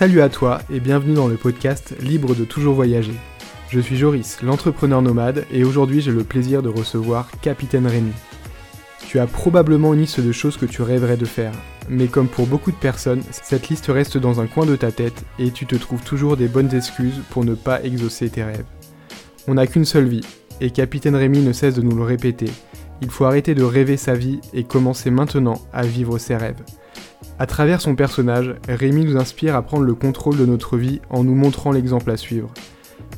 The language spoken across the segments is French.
Salut à toi et bienvenue dans le podcast Libre de toujours voyager. Je suis Joris, l'entrepreneur nomade, et aujourd'hui j'ai le plaisir de recevoir Capitaine Rémi. Tu as probablement une liste de choses que tu rêverais de faire, mais comme pour beaucoup de personnes, cette liste reste dans un coin de ta tête et tu te trouves toujours des bonnes excuses pour ne pas exaucer tes rêves. On n'a qu'une seule vie, et Capitaine Rémi ne cesse de nous le répéter. Il faut arrêter de rêver sa vie et commencer maintenant à vivre ses rêves. À travers son personnage, Rémi nous inspire à prendre le contrôle de notre vie en nous montrant l'exemple à suivre.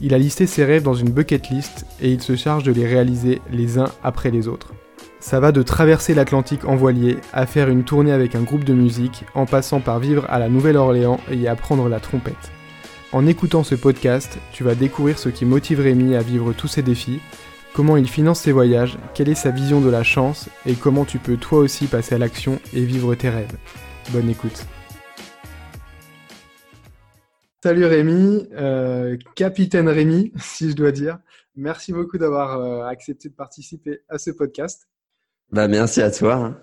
Il a listé ses rêves dans une bucket list et il se charge de les réaliser les uns après les autres. Ça va de traverser l'Atlantique en voilier à faire une tournée avec un groupe de musique en passant par vivre à la Nouvelle-Orléans et apprendre la trompette. En écoutant ce podcast, tu vas découvrir ce qui motive Rémi à vivre tous ses défis, comment il finance ses voyages, quelle est sa vision de la chance et comment tu peux toi aussi passer à l'action et vivre tes rêves. Bonne écoute. Salut Rémi, euh, capitaine Rémi, si je dois dire. Merci beaucoup d'avoir euh, accepté de participer à ce podcast. Bah, merci à toi. Hein.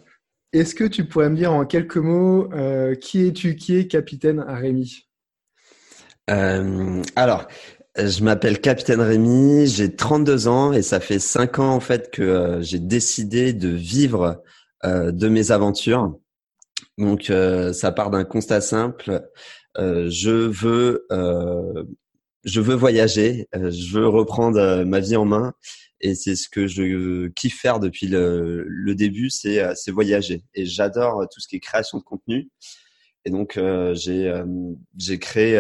Est-ce que tu pourrais me dire en quelques mots euh, qui es-tu, qui est capitaine Rémi? Alors, je m'appelle Capitaine Rémi, j'ai 32 ans et ça fait 5 ans en fait que j'ai décidé de vivre de mes aventures. Donc, euh, ça part d'un constat simple. Euh, je veux, euh, je veux voyager. je veux reprendre ma vie en main. Et c'est ce que je kiffe faire depuis le, le début, c'est voyager. Et j'adore tout ce qui est création de contenu. Et donc j'ai j'ai créé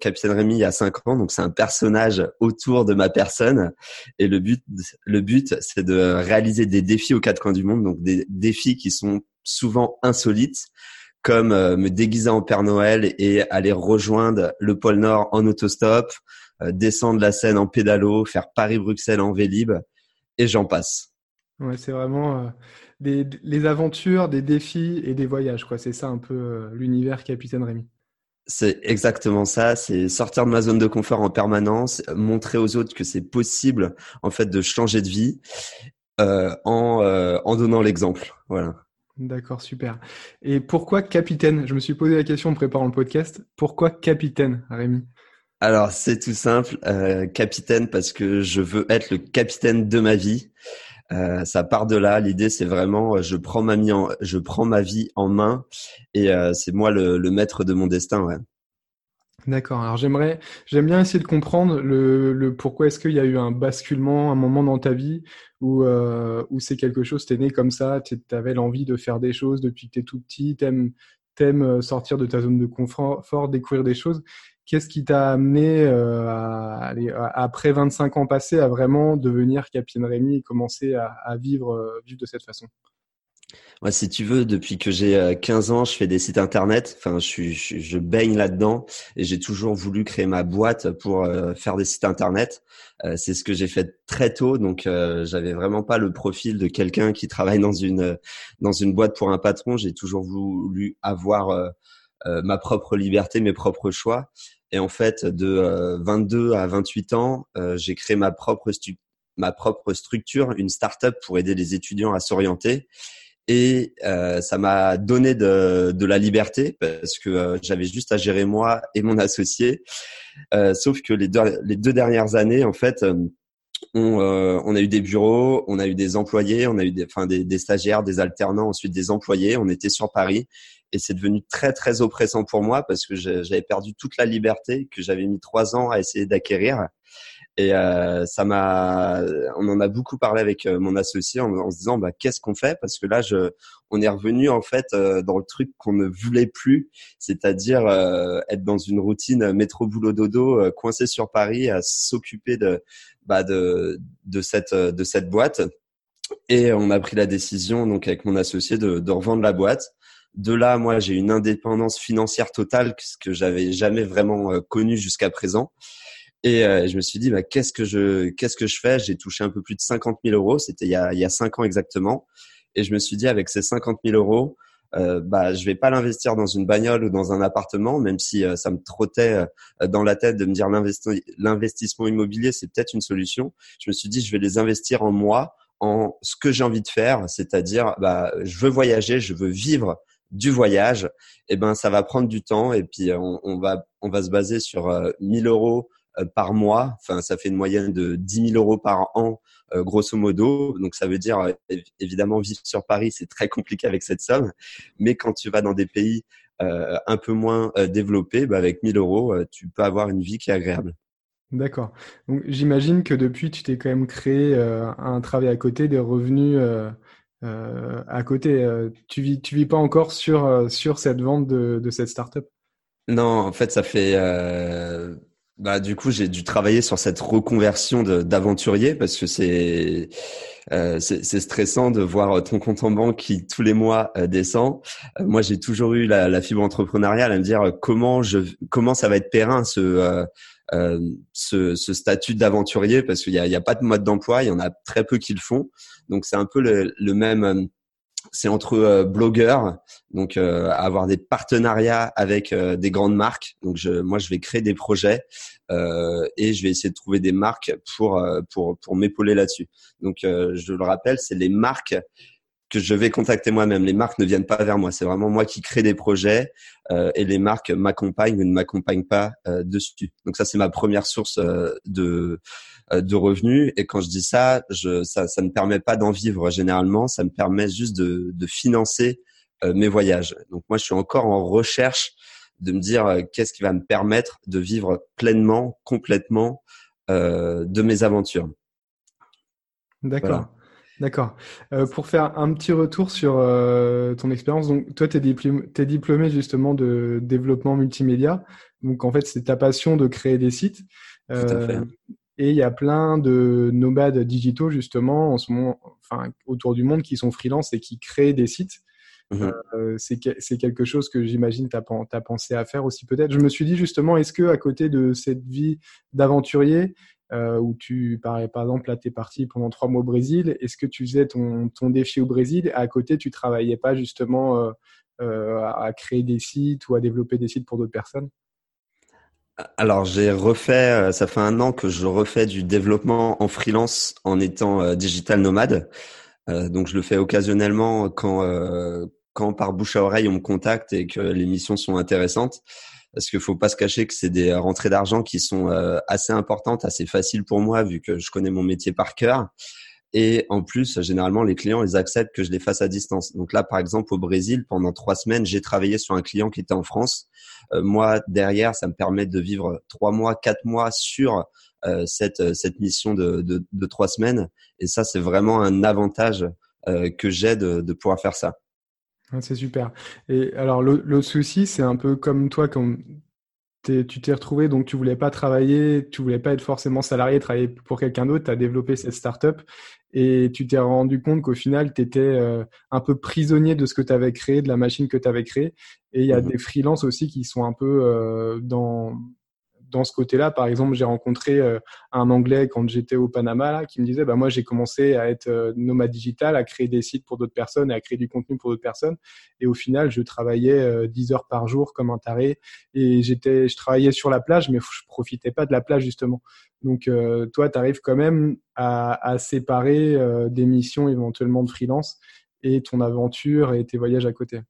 Capitaine Rémi il y a cinq ans. Donc c'est un personnage autour de ma personne. Et le but le but c'est de réaliser des défis aux quatre coins du monde. Donc des défis qui sont souvent insolites, comme euh, me déguiser en Père Noël et aller rejoindre le pôle Nord en autostop, euh, descendre la Seine en pédalo, faire Paris-Bruxelles en Vélib, et j'en passe. Ouais, c'est vraiment euh, des, les aventures, des défis et des voyages, quoi. C'est ça un peu l'univers Capitaine Rémi. C'est exactement ça, c'est sortir de ma zone de confort en permanence, montrer aux autres que c'est possible en fait de changer de vie en, en donnant l'exemple. Voilà. D'accord, super. Et pourquoi capitaine? Je me suis posé la question en préparant le podcast. Pourquoi capitaine, Rémi Alors, c'est tout simple. Euh, capitaine parce que je veux être le capitaine de ma vie. Euh, ça part de là. L'idée, c'est vraiment, je prends ma, vie en, je prends ma vie en main et euh, c'est moi le, le, maître de mon destin. Ouais. D'accord. Alors j'aimerais, j'aime bien essayer de comprendre le, le pourquoi est-ce qu'il y a eu un basculement, un moment dans ta vie où, euh, où c'est quelque chose, t'es né comme ça, tu avais l'envie de faire des choses depuis que t'es tout petit, t'aimes, t'aimes euh, sortir de ta zone de confort, découvrir des choses. Qu'est-ce qui t'a amené euh, à, après 25 ans passés à vraiment devenir Capitaine Rémi et commencer à, à vivre, euh, vivre de cette façon? Moi, si tu veux, depuis que j'ai 15 euh, ans, je fais des sites internet. Enfin, je, suis, je, baigne là-dedans et j'ai toujours voulu créer ma boîte pour euh, faire des sites internet. Euh, c'est ce que j'ai fait très tôt, donc j'avais vraiment pas le profil de quelqu'un qui travaille dans une dans une boîte pour un patron. J'ai toujours voulu avoir ma propre liberté, mes propres choix. Et en fait, de 22 à 28 ans, j'ai créé ma propre ma propre structure, une start-up pour aider les étudiants à s'orienter et euh, ça m'a donné de, de, la liberté parce que euh, j'avais juste à gérer moi et mon associé. Euh, sauf que les deux, les deux dernières années, en fait, euh, on, euh, on, a eu des bureaux, on a eu des employés, on a eu des, enfin, des, des, stagiaires, des alternants, ensuite des employés. On était sur Paris et c'est devenu très très oppressant pour moi parce que j'avais perdu toute la liberté que j'avais mis trois ans à essayer d'acquérir. Et euh, ça m'a, on en a beaucoup parlé avec euh, mon associé en, se disant bah qu'est-ce qu'on fait? Parce que là je, on est revenu en fait euh, dans le truc qu'on ne voulait plus, c'est-à-dire euh, être dans une routine métro boulot dodo, coincé sur Paris, à s'occuper de, bah de, de cette, de cette boîte. Et on a pris la décision donc avec mon associé de, de revendre la boîte. De là, moi, j'ai une indépendance financière totale, ce que j'avais jamais vraiment connu jusqu'à présent. Et euh, je me suis dit, bah, qu'est-ce que je, qu'est-ce que je fais? J'ai touché un peu plus de 50 000 euros. C'était il y a, il y a cinq ans exactement. Et je me suis dit, avec ces 50 000 euros, euh, bah, je vais pas l'investir dans une bagnole ou dans un appartement, même si euh, ça me trottait euh, dans la tête de me dire l'investissement immobilier, c'est peut-être une solution. Je me suis dit, je vais les investir en moi, en ce que j'ai envie de faire, c'est-à-dire bah, je veux voyager, je veux vivre du voyage, eh ben ça va prendre du temps et puis on, on va on va se baser sur 1000 euros par mois. Enfin, ça fait une moyenne de 10 000 euros par an euh, grosso modo. Donc ça veut dire euh, évidemment vivre sur Paris, c'est très compliqué avec cette somme. Mais quand tu vas dans des pays euh, un peu moins développés, bah, avec 1000 euros, tu peux avoir une vie qui est agréable. D'accord. J'imagine que depuis, tu t'es quand même créé un travail à côté, des revenus à côté. tu vis, tu vis pas encore sur sur cette vente de, de cette startup? Non, en fait, ça fait bah, du coup, j'ai dû travailler sur cette reconversion d'aventurier parce que c'est euh, c'est stressant de voir ton compte en banque qui tous les mois euh, descend. Euh, moi, j'ai toujours eu la, la, fibre entrepreneuriale à me dire comment je comment ça va être périn ce ce, ce, statut d'aventurier parce qu'il y a, y a pas de mode d'emploi, il y en a très peu qui le font. Donc c'est un peu le, le même c'est entre euh, blogueurs, donc euh, avoir des partenariats avec euh, des grandes marques. Donc je, moi, je vais créer des projets et je vais essayer de trouver des marques pour pour pour m'épauler là-dessus. Donc je le rappelle, c'est les marques que je vais contacter moi-même. Les marques ne viennent pas vers moi. C'est vraiment moi qui crée des projets et les marques m'accompagnent ou ne m'accompagnent pas dessus. Donc ça, c'est ma première source de euh, de revenus. Et quand je dis ça, je, ça, ça ne permet pas d'en vivre généralement, ça me permet juste de, de financer euh, mes voyages. Donc moi, je suis encore en recherche de me dire euh, qu'est-ce qui va me permettre de vivre pleinement, complètement euh, de mes aventures. D'accord. D'accord. Euh, pour faire un petit retour sur euh, ton expérience, donc toi, tu es, diplômé, es diplômé justement de développement multimédia. Donc en fait, c'est ta passion de créer des sites. Tout à fait. Et il y a plein de nomades digitaux, justement, en ce moment, enfin, autour du monde qui sont freelance et qui créent des sites. Mmh euh, c'est quelque chose que j'imagine tu as, pensé à faire aussi peut-être. Je me suis dit justement, est-ce que à côté de cette vie d'aventurier, euh, où tu, par, par exemple, là, tu es parti pendant trois mois au Brésil, est-ce que tu faisais ton, ton, défi au Brésil et à côté, tu travaillais pas justement euh à créer des sites ou à développer des sites pour d'autres personnes? Alors j'ai refait, euh, ça fait un an que je refais du développement en freelance en étant euh, digital nomade. Euh, donc je le fais occasionnellement quand quand par bouche à oreille on me contacte et que les missions sont intéressantes. Parce qu'il faut pas se cacher que c'est des rentrées d'argent qui sont assez importantes, assez faciles pour moi vu que je connais mon métier par cœur. Et en plus, généralement, les clients, ils acceptent que je les fasse à distance. Donc là, par exemple, au Brésil, pendant trois semaines, j'ai travaillé sur un client qui était en France. Euh, moi, derrière, ça me permet de vivre trois mois, quatre mois sur euh, cette, cette mission de, de, de, trois semaines. Et ça, c'est vraiment un avantage euh, que j'ai de, de pouvoir faire ça. C'est super. Et alors, l'autre souci, c'est un peu comme toi, quand tu t'es retrouvé, donc tu voulais pas travailler, tu voulais pas être forcément salarié, travailler pour quelqu'un d'autre, tu as développé cette startup et tu t'es rendu compte qu'au final, tu étais euh, un peu prisonnier de ce que tu avais créé, de la machine que tu avais créée. Et il y a mmh des freelances aussi qui sont un peu euh, dans, dans ce côté-là, par exemple, j'ai rencontré euh, un Anglais quand j'étais au Panama là, qui me disait, bah moi j'ai commencé à être euh, nomade digital, à créer des sites pour d'autres personnes et à créer du contenu pour d'autres personnes. Et au final, je travaillais 10 euh, heures par jour comme un taré et j'étais, je travaillais sur la plage, mais je profitais pas de la plage justement. Donc toi, tu arrives quand même à, à séparer des missions éventuellement de freelance et ton aventure et tes voyages à côté.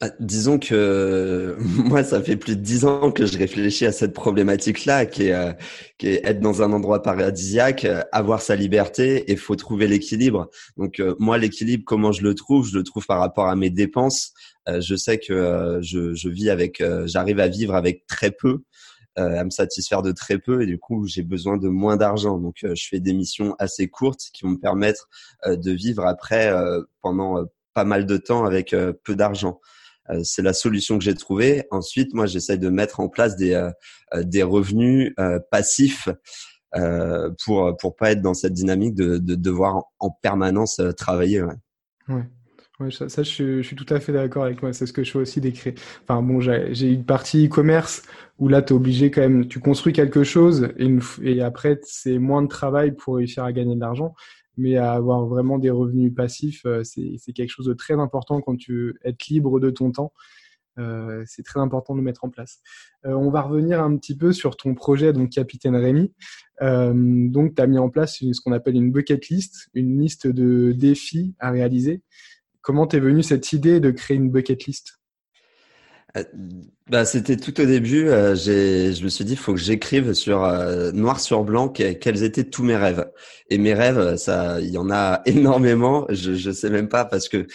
Bah, disons que moi, ça fait plus de dix ans que je réfléchis à cette problématique-là, qui est, euh, qui est être dans un endroit paradisiaque, euh, avoir sa liberté, et faut trouver l'équilibre. Donc euh, moi, l'équilibre, comment je le trouve? Je le trouve par rapport à mes dépenses. je sais que je, je, vis avec, j'arrive à vivre avec très peu, à me satisfaire de très peu, et du coup, j'ai besoin de moins d'argent. Donc je fais des missions assez courtes qui vont me permettre de vivre après pendant pas mal de temps avec peu d'argent. Euh, c'est la solution que j'ai trouvée. Ensuite, moi, j'essaie de mettre en place des, euh, euh, des revenus passifs pour pour pas être dans cette dynamique de, de devoir en permanence travailler. Ouais. ouais. ça, ça je, suis, tout à fait d'accord avec moi. C'est ce que je fais aussi d'écrire. Enfin bon, j'ai une partie e-commerce où là, tu es obligé quand même, tu construis quelque chose et, et après, c'est moins de travail pour réussir à gagner de l'argent mais à avoir vraiment des revenus passifs, euh, c'est quelque chose de très important quand tu être libre de ton temps. c'est très important de le mettre en place. on va revenir un petit peu sur ton projet, donc Capitaine Rémi. donc, tu as mis en place ce qu'on appelle une bucket list, une liste de défis à réaliser. Comment t'es venue cette idée de créer une bucket list? Euh, bah, c'était tout au début. Euh, je me suis dit, il faut que j'écrive sur euh, noir sur blanc quels étaient tous mes rêves. Et mes rêves, ça, il y en a énormément. Je, je sais même pas parce que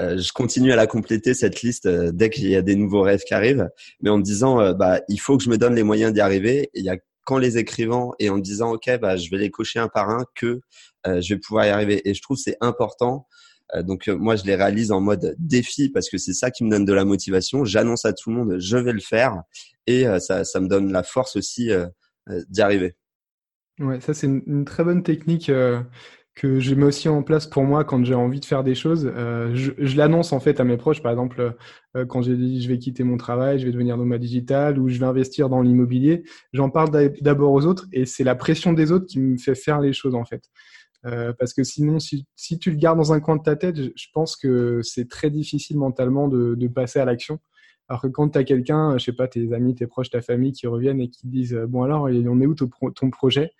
je continue à la compléter cette liste dès qu'il y a des nouveaux rêves qui arrivent, mais en me disant, bah, il faut que je me donne les moyens d'y arriver. Il y a qu'en les écrivant et en me disant, ok, bah, je vais les cocher un par un que je vais pouvoir y arriver. Et je trouve c'est important euh, donc euh, moi, je les réalise en mode défi parce que c'est ça qui me donne de la motivation. J'annonce à tout le monde, je vais le faire et euh, ça, ça me donne la force aussi d'y arriver. Ouais, ça c'est une, très bonne technique que je mets aussi en place pour moi quand j'ai envie de faire des choses. je, je l'annonce en fait à mes proches, par exemple quand j'ai dit je vais quitter mon travail, je vais devenir nomade digital ou je vais investir dans l'immobilier. J'en parle d'abord aux autres et c'est la pression des autres qui me fait faire les choses en fait. Euh, parce que sinon, si, si, tu le gardes dans un coin de ta tête, je, pense que c'est très difficile mentalement de, de passer à l'action. Alors que quand tu as quelqu'un, je sais pas, tes amis, tes proches, ta famille qui reviennent et qui disent euh, Bon, alors, on est où ton, ton projet?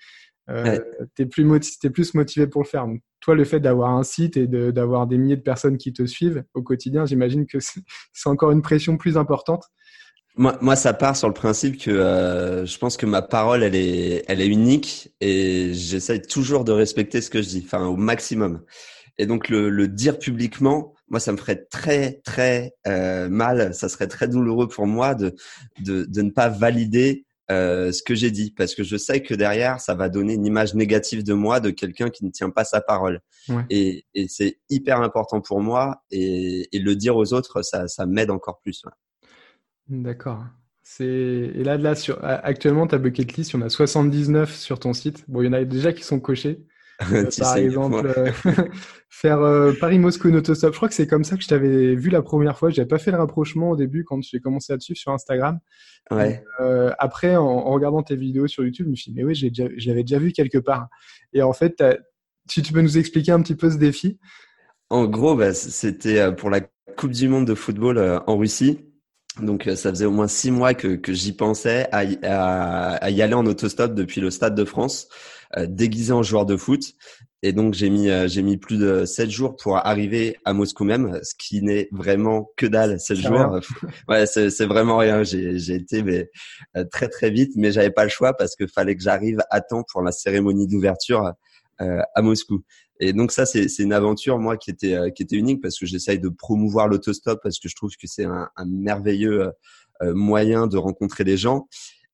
Euh, Tu es, plus es plus motivé pour le faire. Donc, toi, le fait d'avoir un site et d'avoir des milliers de personnes qui te suivent au quotidien, j'imagine que c'est encore une pression plus importante. Moi, moi, ça part sur le principe que euh, je pense que ma parole, elle est, elle est unique et j'essaie toujours de respecter ce que je dis, enfin au maximum. Et donc le, le dire publiquement, moi, ça me ferait très, très euh, mal. Ça serait très douloureux pour moi de, de, de ne pas valider euh, ce que j'ai dit, parce que je sais que derrière, ça va donner une image négative de moi, de quelqu'un qui ne tient pas sa parole. Ouais. Et, et c'est hyper important pour moi, et, et, le dire aux autres, ça, ça m'aide encore plus. Ouais. D'accord. C'est et là, là sur... actuellement ta bucket list, il y en a 79 sur ton site. Bon, il y en a déjà qui sont cochés. Euh, par exemple, euh, faire euh, Paris-Moscou autostop. Je crois que c'est comme ça que je t'avais vu la première fois. J'avais pas fait le rapprochement au début quand j'ai commencé à te suivre sur Instagram. Ouais. après, en, regardant tes vidéos sur YouTube, je me suis dit, mais oui, je l'avais déjà vu quelque part. Et en fait, si tu peux nous expliquer un petit peu ce défi. En gros, bah, c'était pour la Coupe du Monde de football en Russie. Donc euh, ça faisait au moins six mois que, que j'y pensais à, à, à, y aller en autostop depuis le Stade de France, euh, déguisé en joueur de foot. Et donc j'ai mis euh, j'ai mis plus de sept jours pour arriver à Moscou même, ce qui n'est vraiment que dalle. Sept jours, ouais, c'est vraiment rien. J'ai j'ai été mais très très vite, mais j'avais pas le choix parce que fallait que j'arrive à temps pour la cérémonie d'ouverture à Moscou. Et donc ça, c'est une aventure moi qui était euh, qui était unique parce que j'essaye de promouvoir l'autostop parce que je trouve que c'est un, un, merveilleux euh, euh, moyen de rencontrer des gens.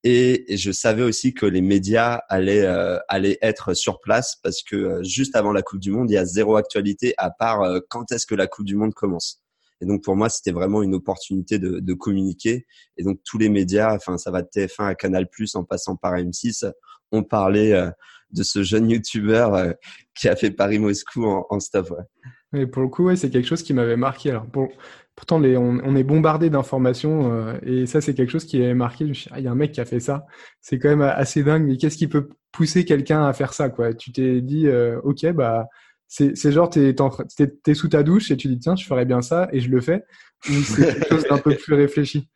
Et, et, je savais aussi que les médias allaient allaient être sur place parce que juste avant la Coupe du Monde, il y a zéro actualité à part quand est-ce que la Coupe du Monde commence. Et donc pour moi, c'était vraiment une opportunité de, de, communiquer. Et donc tous les médias, enfin ça va de TF1 à Canal+ en passant par M6, ont parlé de ce jeune youtubeur euh, qui a fait Paris-Moscou en, en, stop. Ouais. Et pour le coup, ouais, c'est quelque chose qui m'avait marqué. Alors, pour, pourtant, les, on, est bombardé d'informations euh, et ça, c'est quelque chose qui avait marqué. Ah, il y a un mec qui a fait ça. C'est quand même assez dingue. Mais qu'est-ce qui peut pousser quelqu'un à faire ça quoi? Tu t'es dit, euh, ok, bah c'est genre t'es es, es, sous ta douche et tu dis tiens je ferais bien ça et je le fais ou c'est quelque chose d'un peu plus réfléchi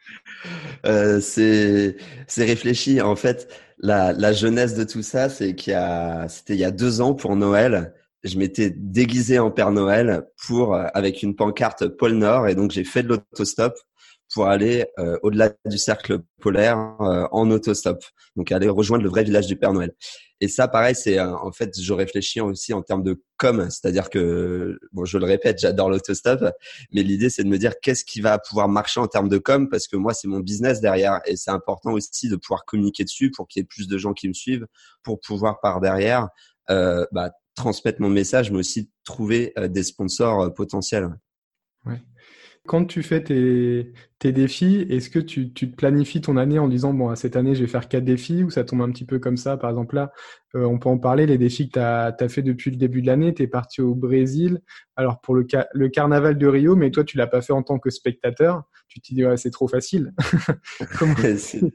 euh, c'est c'est réfléchi en fait la, la jeunesse de tout ça c'est qu'il y a c'était il y a deux ans pour Noël je m'étais déguisé en Père Noël pour avec une pancarte pôle Nord et donc j'ai fait de l'autostop pour aller euh, au-delà du cercle polaire euh, en autostop. Donc aller rejoindre le vrai village du Père Noël. Et ça, pareil, c'est euh, en fait, je réfléchis aussi en termes de com, c'est-à-dire que bon, je le répète, j'adore l'autostop, mais l'idée c'est de me dire qu'est-ce qui va pouvoir marcher en termes de com parce que moi c'est mon business derrière et c'est important aussi de pouvoir communiquer dessus pour qu'il y ait plus de gens qui me suivent, pour pouvoir par derrière euh, bah, transmettre mon message, mais aussi trouver des sponsors potentiels. Ouais quand tu fais tes, tes défis, est-ce que tu, tu, planifies ton année en disant, bon, cette année, je vais faire quatre défis ou ça tombe un petit peu comme ça? Par exemple, là, euh, on peut en parler, les défis que tu as, as, fait depuis le début de l'année. Tu es parti au Brésil, alors pour le, le carnaval de Rio, mais toi, tu l'as pas fait en tant que spectateur. Tu te dis, ouais, c'est trop facile.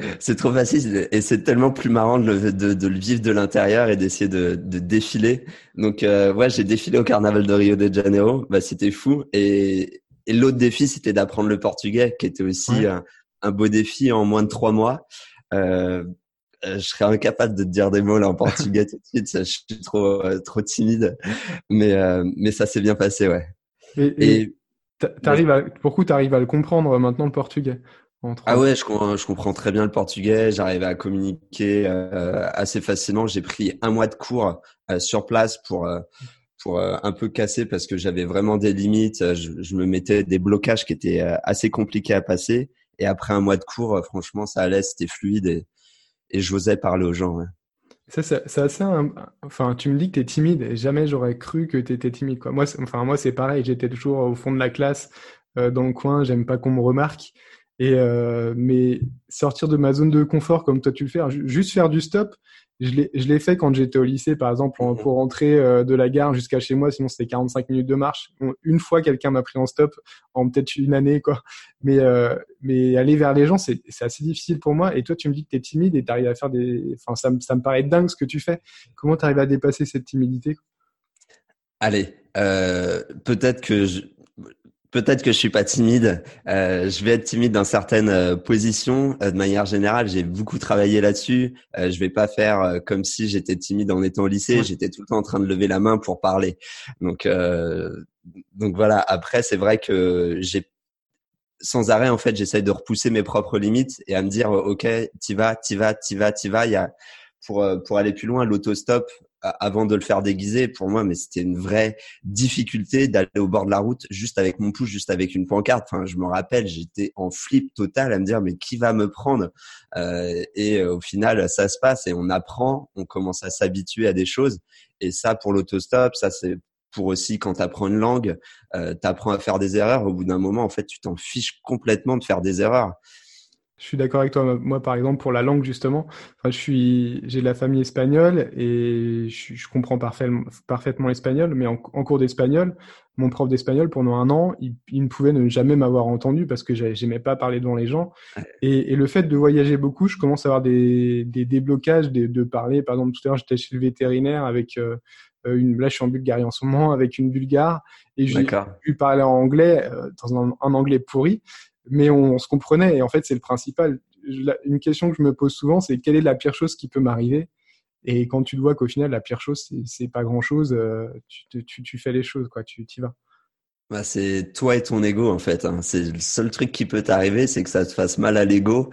c'est trop facile et c'est tellement plus marrant de le, de le vivre de l'intérieur et d'essayer de, de, défiler. Donc, euh, ouais, j'ai défilé au carnaval de Rio de Janeiro. Bah, c'était fou et et l'autre défi, c'était d'apprendre le portugais, qui était aussi un, beau défi en moins de trois mois. Euh, je serais incapable de te dire des mots là en portugais tout de suite. Je suis trop trop timide, mais mais ça s'est bien passé, ouais. Et, et, t'arrives à, pourquoi tu arrives à le comprendre maintenant le portugais ah ouais, je, je, comprends très bien le portugais. J'arrive à communiquer euh, assez facilement. J'ai pris un mois de cours euh, sur place pour euh, pour un peu casser parce que j'avais vraiment des limites. Je, je, me mettais des blocages qui étaient assez compliqués à passer. Et après un mois de cours, franchement, ça allait, c'était fluide et, et j'osais parler aux gens. Ça, c'est assez. Enfin, tu me dis que tu es timide et jamais j'aurais cru que tu étais timide. Quoi. Moi, enfin, moi, c'est pareil. J'étais toujours au fond de la classe, dans le coin. J'aime pas qu'on me remarque. Et euh, mais sortir de ma zone de confort comme toi tu le fais, juste faire du stop, je l'ai fait quand j'étais au lycée, par exemple, pour rentrer euh, de la gare jusqu'à chez moi, sinon c'était 45 minutes de marche. une fois, quelqu'un m'a pris en stop, en peut-être une année, quoi. Mais, euh, mais aller vers les gens, c'est assez difficile pour moi. Et toi, tu me dis que tu es timide et tu arrives à faire des... Enfin, ça, ça me paraît dingue ce que tu fais. Comment tu arrives à dépasser cette timidité? Allez, euh, peut-être que je, Peut-être que je suis pas timide. Euh, je vais être timide dans certaines euh, positions. Euh, de manière générale, j'ai beaucoup travaillé là-dessus. Euh, je vais pas faire euh, comme si j'étais timide en étant au lycée. J'étais tout le temps en train de lever la main pour parler. Donc, donc voilà. Après, c'est vrai que j'ai sans arrêt en fait, j'essaye de repousser mes propres limites et à me dire, ok, t'y vas, t'y vas, t'y vas, t'y vas. Il y a pour pour aller plus loin, l'autostop avant de le faire déguiser pour moi mais c'était une vraie difficulté d'aller au bord de la route juste avec mon pouce juste avec une pancarte. Enfin je me rappelle j'étais en flip total à me dire mais qui va me prendre? Euh, et euh, au final ça se passe et on apprend on commence à s'habituer à des choses. Et ça pour l'autostop ça c'est pour aussi quand tu apprends une langue euh, tu apprends à faire des erreurs. Au bout d'un moment en fait tu t'en fiches complètement de faire des erreurs je suis d'accord avec toi. Moi, par exemple, pour la langue, justement, enfin, je suis, j'ai de la famille espagnole et je, je comprends parfaitement, parfaitement l'espagnol, mais en, cours d'espagnol, mon prof d'espagnol, pendant un an, il, ne pouvait ne jamais m'avoir entendu parce que j'aimais pas parler devant les gens. Et, et, le fait de voyager beaucoup, je commence à avoir des, des déblocages de, de, parler. Par exemple, tout à l'heure, j'étais chez le vétérinaire avec euh, une, là, je suis en Bulgarie en ce moment avec une Bulgare et j'ai pu parler en anglais, euh, dans un, un, anglais pourri mais on, se comprenait. Et en fait, c'est le principal. une question que je me pose souvent, c'est quelle est la pire chose qui peut m'arriver? Et quand tu vois qu'au final, la pire chose, c'est pas grand chose, euh, tu, fais les choses, quoi. Tu y vas. Bah, c'est toi et ton ego en fait. Hein. C'est le seul truc qui peut t'arriver, c'est que ça te fasse mal à l'ego.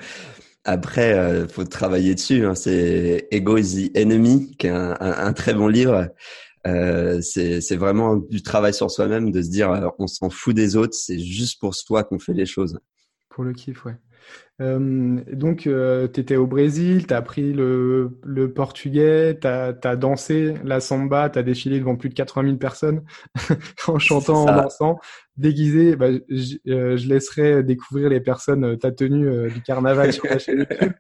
Après, euh, faut travailler dessus. Hein. C'est Ego is the Enemy, qui est un très bon livre. Euh, c'est vraiment du travail sur soi-même, de se dire euh, on s'en fout des autres, c'est juste pour soi qu'on fait les choses. Pour le kiff, ouais. Euh, donc, tu étais au Brésil, tu as appris le, le portugais, tu as, as, dansé la samba, tu as défilé devant plus de 80 000 personnes en chantant, en dansant, déguisé. Bah, je laisserai découvrir les personnes, ta tenue du carnaval sur la chaîne YouTube.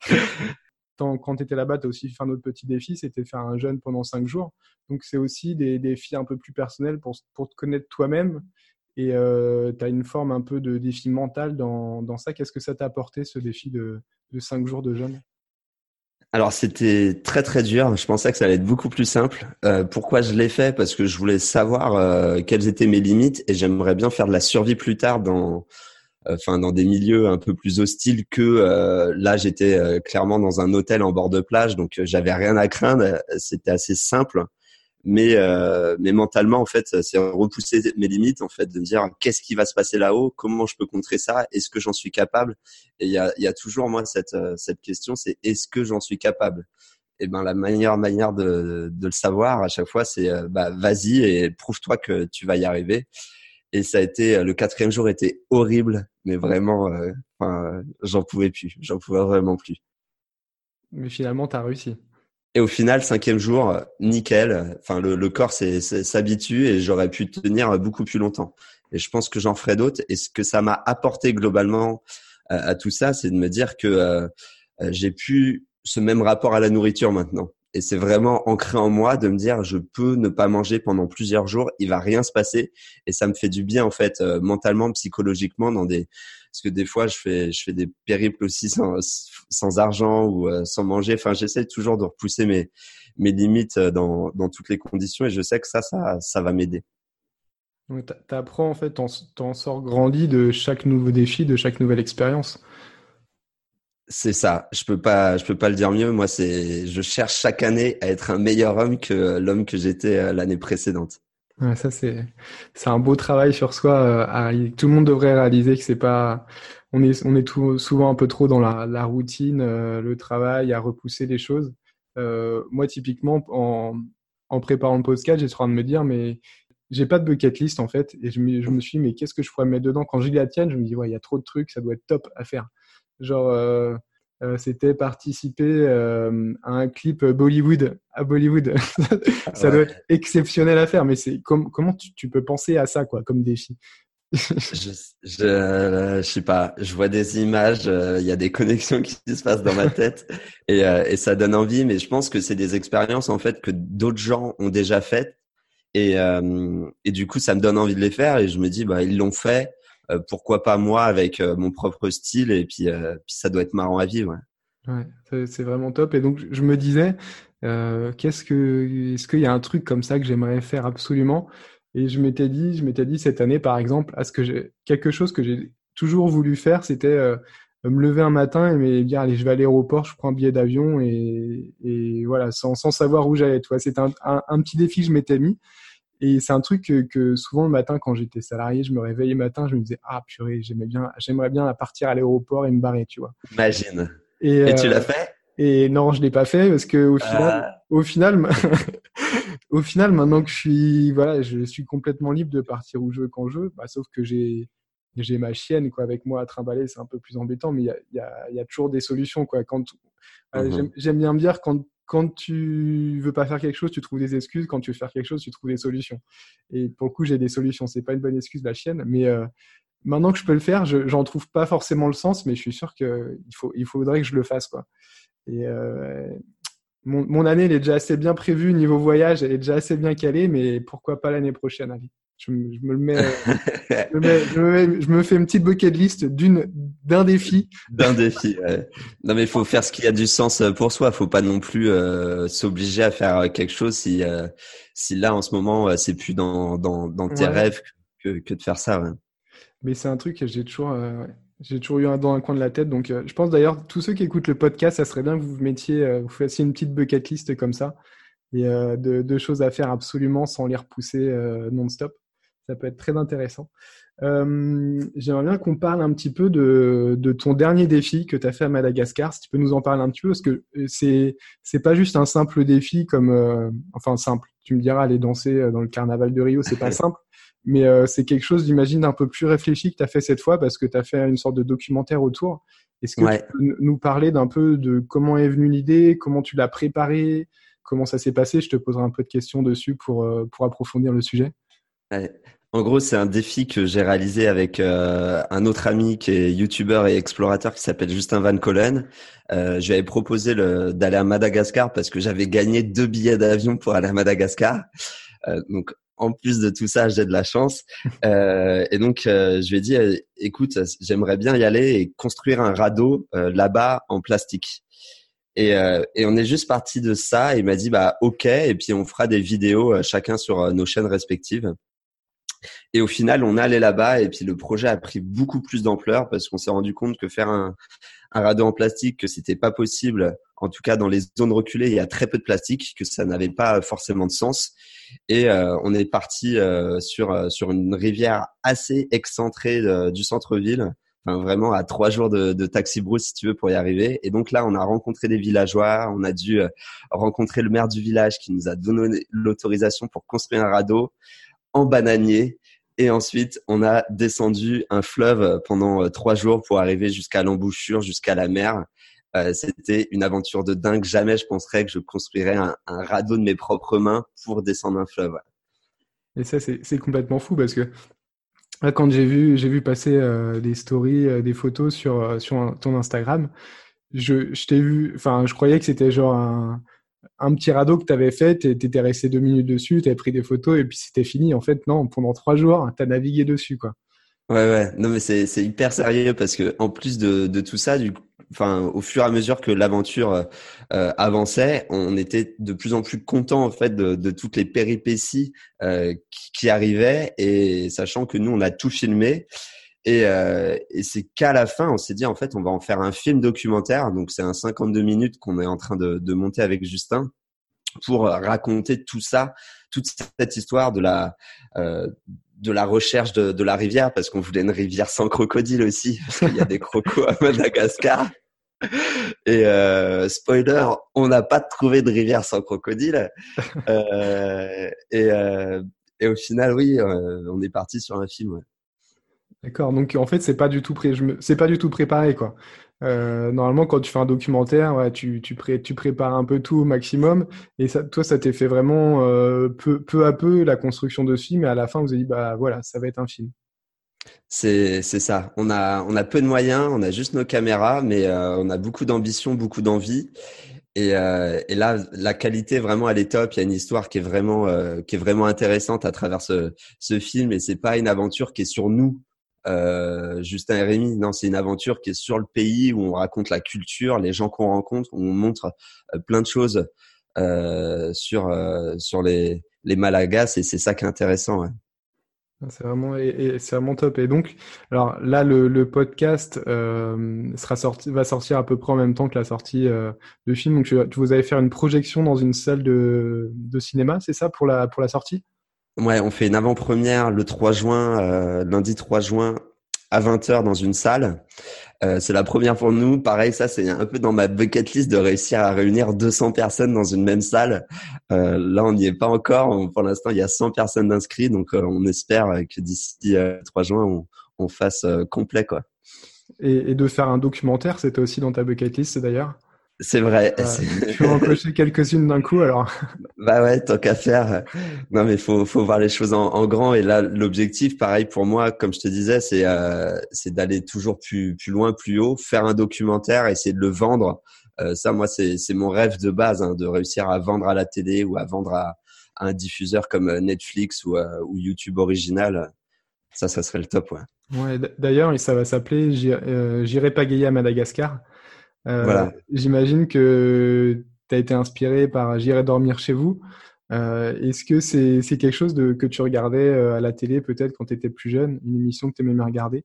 quand tu étais là-bas, tu as aussi fait un autre petit défi, c'était faire un jeûne pendant cinq jours. Donc, c'est aussi des défis un peu plus personnels pour, te connaître toi-même. Et euh, tu as une forme un peu de défi mental dans, ça. Qu'est-ce que ça t'a apporté, ce défi de, de cinq jours de jeûne? Alors c'était très très dur. Je pensais que ça allait être beaucoup plus simple. Euh, pourquoi je l'ai fait? Parce que je voulais savoir euh, quelles étaient mes limites et j'aimerais bien faire de la survie plus tard dans enfin dans des milieux un peu plus hostiles que euh, là j'étais euh, clairement dans un hôtel en bord de plage. Donc euh, j'avais rien à craindre. C'était assez simple. Mais mais mentalement en fait c'est repousser mes limites en fait de me dire qu'est-ce qui va se passer là-haut? Comment je peux contrer ça? Est-ce que j'en suis capable? Et il y a, y a toujours moi cette cette question c'est est-ce que j'en suis capable? Et ben la meilleure manière de, de le savoir à chaque fois c'est bah vas-y et prouve-toi que tu vas y arriver. Et ça a été le quatrième jour était horrible mais vraiment, euh, j'en pouvais plus, j'en pouvais vraiment plus. Mais finalement, tu as réussi. Et au final, cinquième jour, nickel. Enfin, le, le corps s'habitue et j'aurais pu tenir beaucoup plus longtemps. Et je pense que j'en ferai d'autres. Et ce que ça m'a apporté globalement euh, à tout ça, c'est de me dire que euh, j'ai pu ce même rapport à la nourriture maintenant et c'est vraiment ancré en moi de me dire je peux ne pas manger pendant plusieurs jours, il va rien se passer et ça me fait du bien en fait euh, mentalement, psychologiquement dans des parce que des fois je fais je fais des périples aussi sans sans argent ou euh, sans manger. Enfin, j'essaie toujours de repousser mes mes limites euh, dans dans toutes les conditions et je sais que ça ça ça va m'aider. Tu apprends, en fait, t'en sors grandi de chaque nouveau défi, de chaque nouvelle expérience. C'est ça. Je peux pas, je peux pas le dire mieux. Moi, c'est, je cherche chaque année à être un meilleur homme que l'homme que j'étais euh, l'année précédente. Ouais, ça c'est, c'est un beau travail sur soi. Euh, tout le monde devrait réaliser que c'est pas, on est, on est tout, souvent un peu trop dans la, routine, euh, le travail, à repousser les choses. moi, typiquement, en, en préparant le podcast, j'ai en train de me dire, mais j'ai pas de bucket list en fait. Et je me, je me suis dit, mais qu'est-ce que je pourrais mettre dedans? Quand j'ai la tienne, je me dis, ouais, il y a trop de trucs, ça doit être top à faire. Genre, euh, euh, c'était participer euh, à un clip Bollywood à Bollywood. ça doit être exceptionnel à faire, mais c'est comment tu, peux penser à ça quoi comme défi? Je, je, sais pas, je vois des images, il y a des connexions qui se passent dans ma tête et, et ça donne envie, mais je pense que c'est des expériences en fait que d'autres gens ont déjà faites et, et du coup ça me donne envie de les faire et je me dis bah ils l'ont fait, pourquoi pas moi avec euh, mon propre style et puis, euh, puis, ça doit être marrant à vivre. Ouais, c'est vraiment top. Et donc je me disais, qu'est-ce que, est-ce qu'il y a un truc comme ça que j'aimerais faire absolument? Et je m'étais dit, je m'étais dit cette année par exemple, à ce que j'ai quelque chose que j'ai toujours voulu faire, c'était me lever un matin et me dire allez je vais à l'aéroport, je prends un billet d'avion et, et voilà sans, sans savoir où j'allais. C'était un, un, un, petit défi que je m'étais mis. Et c'est un truc que, souvent le matin, quand j'étais salarié, je me réveillais le matin, je me disais ah purée, j'aimais bien, j'aimerais bien partir à l'aéroport et me barrer, tu vois. Imagine. Et, tu l'as euh, fait? Et non, je l'ai pas fait parce que au final, ah. au final, au final, maintenant que je suis, voilà, je suis complètement libre de partir où je veux quand je veux. Bah, sauf que j'ai j'ai ma chienne quoi avec moi à trimballer, c'est un peu plus embêtant, mais il y a, y, a, y a, toujours des solutions quoi. Quand mmh j'aime bien me dire quand quand tu veux pas faire quelque chose, tu trouves des excuses. Quand tu veux faire quelque chose, tu trouves des solutions. Et pour le coup, j'ai des solutions. C'est pas une bonne excuse, la chienne. Mais euh, maintenant que je peux le faire, je j'en trouve pas forcément le sens, mais je suis sûr qu'il faut, il faudrait que je le fasse, quoi. Et euh, mon, mon, année, elle est déjà assez bien prévue niveau voyage, elle est déjà assez bien calée, mais pourquoi pas l'année prochaine, allez. Je, me le mets, je, me fais une petite bucket list d'une d'un défi. D'un défi. Ouais. Non mais il faut faire ce qui a du sens pour soi. Faut pas non plus euh, s'obliger à faire quelque chose si euh, si là en ce moment euh, c'est plus dans dans, dans tes rêves que, que de faire ça. Ouais. Mais c'est un truc que j'ai toujours j'ai toujours eu un dans un coin de la tête. Donc je pense d'ailleurs tous ceux qui écoutent le podcast, ça serait bien que vous mettiez vous fassiez une petite bucket list comme ça et de, de, choses à faire absolument sans les repousser non-stop ça peut être très intéressant. Euh, J'aimerais bien qu'on parle un petit peu de, de ton dernier défi que tu as fait à Madagascar. Si tu peux nous en parler un petit peu, parce que c'est c'est pas juste un simple défi comme, euh, enfin simple. Tu me diras aller danser euh, dans le carnaval de Rio, c'est pas simple, mais euh, c'est quelque chose, j'imagine, d'un peu plus réfléchi que tu as fait cette fois parce que tu as fait une sorte de documentaire autour. Est-ce que tu peux nous parler d'un peu de comment est venue l'idée, comment tu l'as préparé, comment ça s'est passé? Je te poserai un peu de questions dessus pour pour approfondir le sujet. En gros, c'est un défi que j'ai réalisé avec euh, un autre ami qui est youtubeur et explorateur qui s'appelle Justin Van Collen. Euh, je lui avais proposé d'aller à Madagascar parce que j'avais gagné deux billets d'avion pour aller à Madagascar. Euh, donc, en plus de tout ça, j'ai de la chance. Et donc, je lui ai dit, écoute, j'aimerais bien y aller et construire un radeau là-bas en plastique. Et, et, on est juste parti de ça. Et il m'a dit, bah ok, et puis on fera des vidéos chacun sur nos chaînes respectives. Et au final, on allait là-bas et puis le projet a pris beaucoup plus d'ampleur parce qu'on s'est rendu compte que faire un, un radeau en plastique, que c'était pas possible. En tout cas, dans les zones reculées, il y a très peu de plastique, que ça n'avait pas forcément de sens. Et euh, on est parti euh, sur euh, sur une rivière assez excentrée du centre-ville. Enfin, vraiment à trois jours de, de taxi brousse si tu veux pour y arriver. Et donc là, on a rencontré des villageois, on a dû rencontrer le maire du village qui nous a donné l'autorisation pour construire un radeau en bananier. Et ensuite, on a descendu un fleuve pendant euh, trois jours pour arriver jusqu'à l'embouchure, jusqu'à la mer. Euh, C'était une aventure de dingue. Jamais je penserais que je construirais un, radeau de mes propres mains pour descendre un fleuve. Et ça, c'est complètement fou parce que quand j'ai vu, vu passer euh, des stories, euh, des photos sur, sur ton Instagram, je t'ai vu, enfin, je croyais que c'était genre un, un petit radeau que tu avais fait, tu étais resté deux minutes dessus, tu avais pris des photos et puis c'était fini. En fait, non, pendant trois jours, tu as navigué dessus. quoi. Ouais, ouais. Non, mais c'est hyper sérieux parce que en plus de tout ça, enfin, au fur et à mesure que l'aventure euh, avançait, on était de plus en plus content en fait de, de toutes les péripéties euh, qui, qui, arrivaient et sachant que nous on a tout filmé et, euh, et c'est qu'à la fin on s'est dit en fait on va en faire un film documentaire donc c'est un 52 minutes qu'on est en train de, de monter avec Justin pour raconter tout ça, toute cette histoire de la euh, de la recherche de, de la rivière parce qu'on voulait une rivière sans crocodile aussi parce qu'il y a des crocos à Madagascar. Et euh, spoiler, on n'a pas trouvé de rivière sans crocodile. Euh, et, euh, et au final, oui, euh, on est parti sur un film. D'accord. Donc en fait, c'est pas du tout pré... c'est pas du tout préparé quoi. Euh, normalement, quand tu fais un documentaire, tu, pré tu, prépares un peu tout au maximum. Et toi, ça t'est fait vraiment euh, peu, peu, à peu la construction de ce film. Et à la fin, vous avez dit, bah voilà, ça va être un film. C'est ça. On a, on a peu de moyens, on a juste nos caméras, mais euh, on a beaucoup d'ambition, beaucoup d'envie. Et, et, là, la qualité vraiment elle est top. Il y a une histoire qui est vraiment, qui est vraiment intéressante à travers ce, ce film. Et c'est pas une aventure qui est sur nous euh, Justin et Rémi. Non, c'est une aventure qui est sur le pays où on raconte la culture, les gens qu'on rencontre, où on montre euh, plein de choses euh, sur sur les Malagas et c'est ça qui est intéressant. Ah, c'est vraiment et, c'est vraiment top. Et donc, alors là, le, podcast sera sorti, va sortir à peu près en même temps que la sortie euh, de film. Donc, tu, vous allez faire une projection dans une salle de, de cinéma, c'est ça pour la pour la sortie? Ouais, on fait une avant-première le 3 juin, euh, lundi 3 juin à 20h dans une salle. Euh, c'est la première pour nous. Pareil, ça c'est un peu dans ma bucket list de réussir à réunir 200 personnes dans une même salle. Euh, là, on n'y est pas encore. Pour l'instant, il y a 100 personnes inscrites, donc euh, on espère que d'ici 3 juin, on, on fasse euh, quoi. Et, et, de faire un documentaire, c'était aussi dans ta bucket list d'ailleurs? C'est vrai. Euh, tu peux en cocher quelques-unes d'un coup alors. Bah ouais, tant qu'à faire. Non mais faut faut voir les choses en, en grand et là l'objectif, pareil pour moi, comme je te disais, c'est euh, c'est d'aller toujours plus plus loin, plus haut, faire un documentaire, essayer de le vendre. Euh, ça, moi, c'est c'est mon rêve de base, hein, de réussir à vendre à la télé ou à vendre à, à un diffuseur comme Netflix ou, ou YouTube original. Ça, ça serait le top, ouais. Ouais. D'ailleurs, ça va s'appeler J'irai pagayer à Madagascar. Euh, J'imagine que tu as été inspiré par J'irai dormir chez vous. Euh, Est-ce que c'est quelque chose de, que tu regardais euh, à la télé peut-être quand tu étais plus jeune, une émission que tu aimais regarder?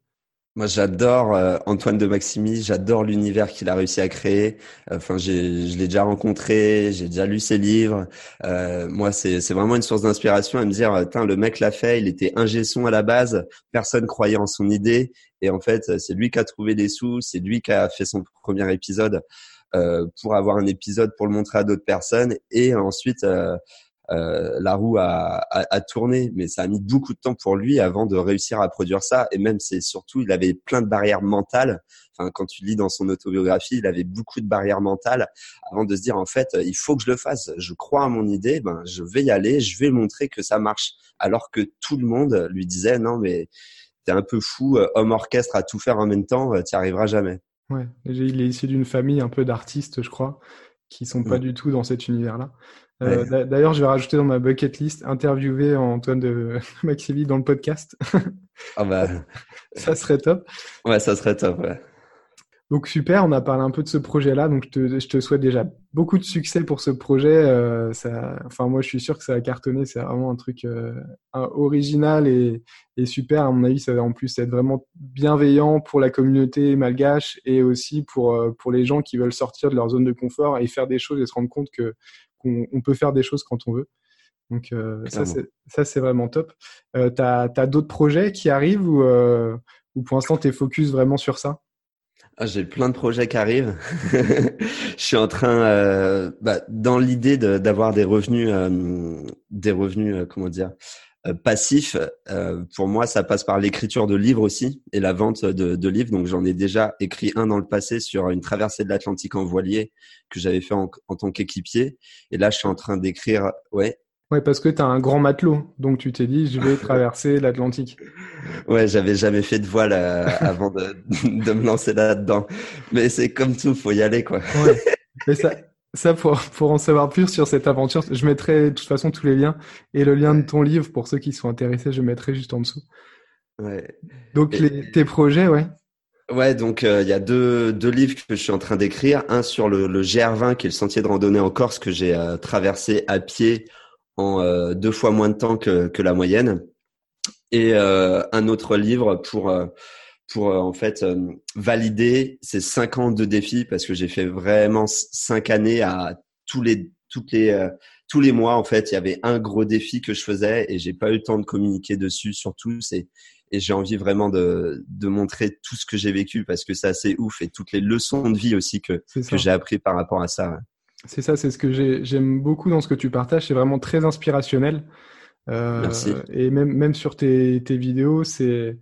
Moi, j'adore euh, Antoine de Maximi, j'adore l'univers qu'il a réussi à créer. Enfin, je l'ai déjà rencontré, j'ai déjà lu ses livres. Euh, moi, c'est vraiment une source d'inspiration à me dire, le mec l'a fait, il était ingé son à la base, personne croyait en son idée, et en fait, c'est lui qui a trouvé des sous, c'est lui qui a fait son premier épisode euh, pour avoir un épisode pour le montrer à d'autres personnes, et ensuite euh, euh, la roue a, a, a, tourné, mais ça a mis beaucoup de temps pour lui avant de réussir à produire ça. Et même, c'est surtout, il avait plein de barrières mentales. Enfin, quand tu lis dans son autobiographie, il avait beaucoup de barrières mentales avant de se dire en fait, il faut que je le fasse. Je crois à mon idée, ben je vais y aller, je vais montrer que ça marche. Alors que tout le monde lui disait non mais t'es un peu fou, euh, homme orchestre à tout faire en même temps, euh, t'y arriveras jamais. Ouais, il est issu d'une famille un peu d'artistes, je crois, qui sont pas du tout dans cet univers-là. Euh, D'ailleurs, je vais rajouter dans ma bucket list interviewer Antoine de Maximi dans le podcast. Ah bah. ça serait top. Ouais, ça serait top. Ouais. Donc super, on a parlé un peu de ce projet-là, donc je te, je te, souhaite déjà beaucoup de succès pour ce projet. Euh, ça, enfin moi je suis sûr que ça va cartonner, c'est vraiment un truc euh, original et, et, super. À mon avis, ça va en plus être vraiment bienveillant pour la communauté malgache et aussi pour euh, pour les gens qui veulent sortir de leur zone de confort et faire des choses et se rendre compte que qu'on on peut faire des choses quand on veut. Donc euh, ça c'est vraiment top. Euh, t'as as, d'autres projets qui arrivent ou, euh, ou pour l'instant tu es focus vraiment sur ça? Ah, j'ai plein de projets qui arrivent. je suis en train, euh, bah, dans l'idée d'avoir des revenus, des revenus, comment dire, euh, passifs. Euh, pour moi, ça passe par l'écriture de livres aussi et la vente de, de livres. Donc, j'en ai déjà écrit un dans le passé sur une traversée de l'Atlantique en voilier que j'avais fait en, en tant qu'équipier. Et là, je suis en train d'écrire, ouais, Ouais, parce que tu as un grand matelot, donc tu t'es dit, je vais traverser l'Atlantique. Ouais, j'avais jamais fait de voile euh, avant de, de, me lancer là-dedans. Mais c'est comme tout, faut y aller, quoi. Ouais. Mais ça, ça pour, pour en savoir plus sur cette aventure, je mettrai de toute façon tous les liens et le lien de ton livre pour ceux qui sont intéressés, je mettrai juste en dessous. Ouais. Donc, tes projets, ouais. Ouais, donc il y a deux, deux livres que je suis en train d'écrire. Un sur le, le, GR20, qui est le sentier de randonnée en Corse que j'ai traversé à pied en deux fois moins de temps que, que la moyenne. Et un autre livre pour pour en fait valider ces cinq ans de défis parce que j'ai fait vraiment cinq années à tous les toutes les tous les mois en fait il y avait un gros défi que je faisais et j'ai pas eu le temps de communiquer dessus surtout c'est et j'ai envie vraiment de, de montrer tout ce que j'ai vécu parce que c'est assez ouf et toutes les leçons de vie aussi que, que j'ai appris par rapport à ça. C'est ça, c'est ce que j'aime beaucoup dans ce que tu partages. C'est vraiment très inspirationnel. Euh, Merci. Et même, même sur tes, tes vidéos, c'est,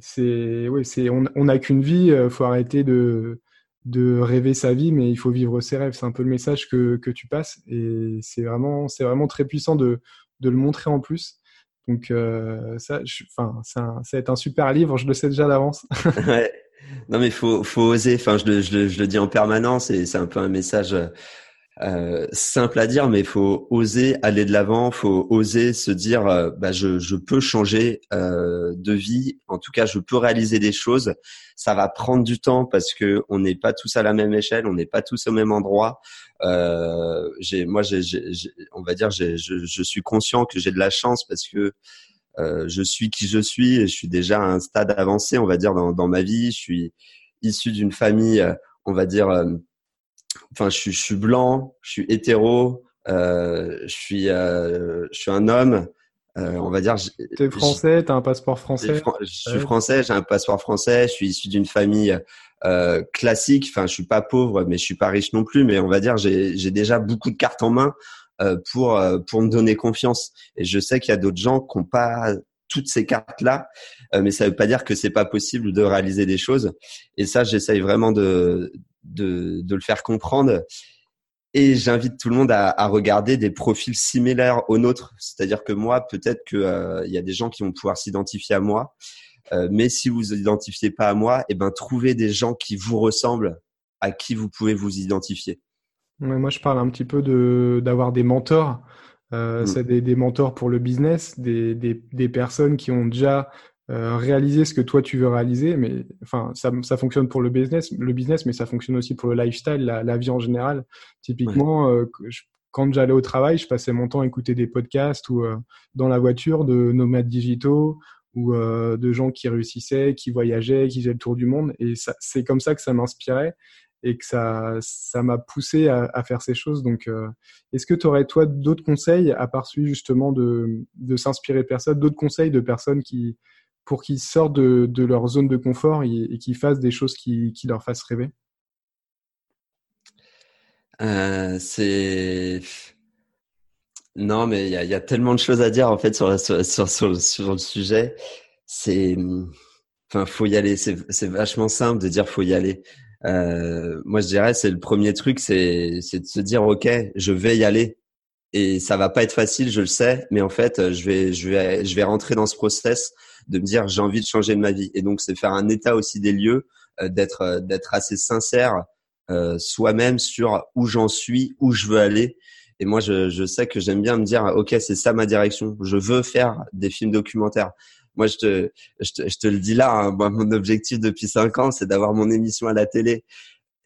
c'est, oui, c'est, on n'a qu'une vie. Il faut arrêter de, de rêver sa vie, mais il faut vivre ses rêves. C'est un peu le message que, que tu passes. Et c'est vraiment, c'est vraiment très puissant de, de le montrer en plus. Donc euh, ça, enfin, ça, va être un super livre, je le sais déjà d'avance. ouais. Non mais faut faut oser. Enfin, je le, je je le dis en permanence et c'est un peu un message euh, simple à dire, mais il faut oser aller de l'avant, faut oser se dire, euh, bah, je, je, peux changer euh, de vie, en tout cas, je peux réaliser des choses. Ça va prendre du temps parce que on n'est pas tous à la même échelle, on n'est pas tous au même endroit. Euh, moi, j'ai, on va dire, je, je, suis conscient que j'ai de la chance parce que je suis qui je suis et je suis déjà à un stade avancé, on va dire, dans, dans ma vie. Je suis issu d'une famille, on va dire enfin, je suis, je suis blanc, je suis hétéro, euh, je suis, euh, je suis un homme. Euh, on va dire. es français, t'as un passeport français? Je suis français, j'ai un passeport français. Je suis issu d'une famille euh, classique. Enfin, je suis pas pauvre, mais je suis pas riche non plus. Mais on va dire, j'ai déjà beaucoup de cartes en main euh, pour euh, pour me donner confiance. Et je sais qu'il y a d'autres gens qui n'ont pas toutes ces cartes là, mais ça veut pas dire que c'est pas possible de réaliser des choses. Et ça, j'essaye vraiment de de, de le faire comprendre. Et j'invite tout le monde à, à, regarder des profils similaires aux nôtres. C'est-à-dire que moi, peut-être qu'il euh, y a des gens qui vont pouvoir s'identifier à moi. Euh, mais si vous vous identifiez pas à moi, eh ben, trouvez des gens qui vous ressemblent, à qui vous pouvez vous identifier. moi, je parle un petit peu de d'avoir des mentors. Euh, mm. C'est des, des, mentors pour le business, des, des, des personnes qui ont déjà euh, réaliser ce que toi tu veux réaliser, mais enfin ça, ça fonctionne pour le business, le business, mais ça fonctionne aussi pour le lifestyle, la, la vie en général. Typiquement, euh, quand j'allais au travail, je passais mon temps à écouter des podcasts ou euh, dans la voiture de nomades digitaux ou de gens qui réussissaient, qui voyageaient, qui faisaient le tour du monde, et c'est comme ça que ça m'inspirait et que ça ça m'a poussé à, à, faire ces choses. Donc, est-ce que tu aurais toi d'autres conseils à part celui justement de de s'inspirer de personnes, d'autres conseils de personnes qui pour qu'ils sortent de, leur zone de confort et, qu'ils fassent des choses qui, leur fassent rêver euh, C'est non, mais il y a, tellement de choses à dire en fait sur, le sujet. C'est enfin faut y aller. C'est vachement simple de dire faut y aller. Euh, moi, je dirais c'est le premier truc, c'est de se dire ok, je vais y aller et ça va pas être facile, je le sais, mais en fait, je vais je vais je vais rentrer dans ce process de me dire j'ai envie de changer de ma vie. Et donc c'est faire un état aussi des lieux, euh, d'être euh, d'être assez sincère euh, soi-même sur où j'en suis, où je veux aller. Et moi, je, je sais que j'aime bien me dire, ok, c'est ça ma direction. Je veux faire des films documentaires. Moi, je te, je te, je te le dis là, hein, mon objectif depuis cinq ans, c'est d'avoir mon émission à la télé.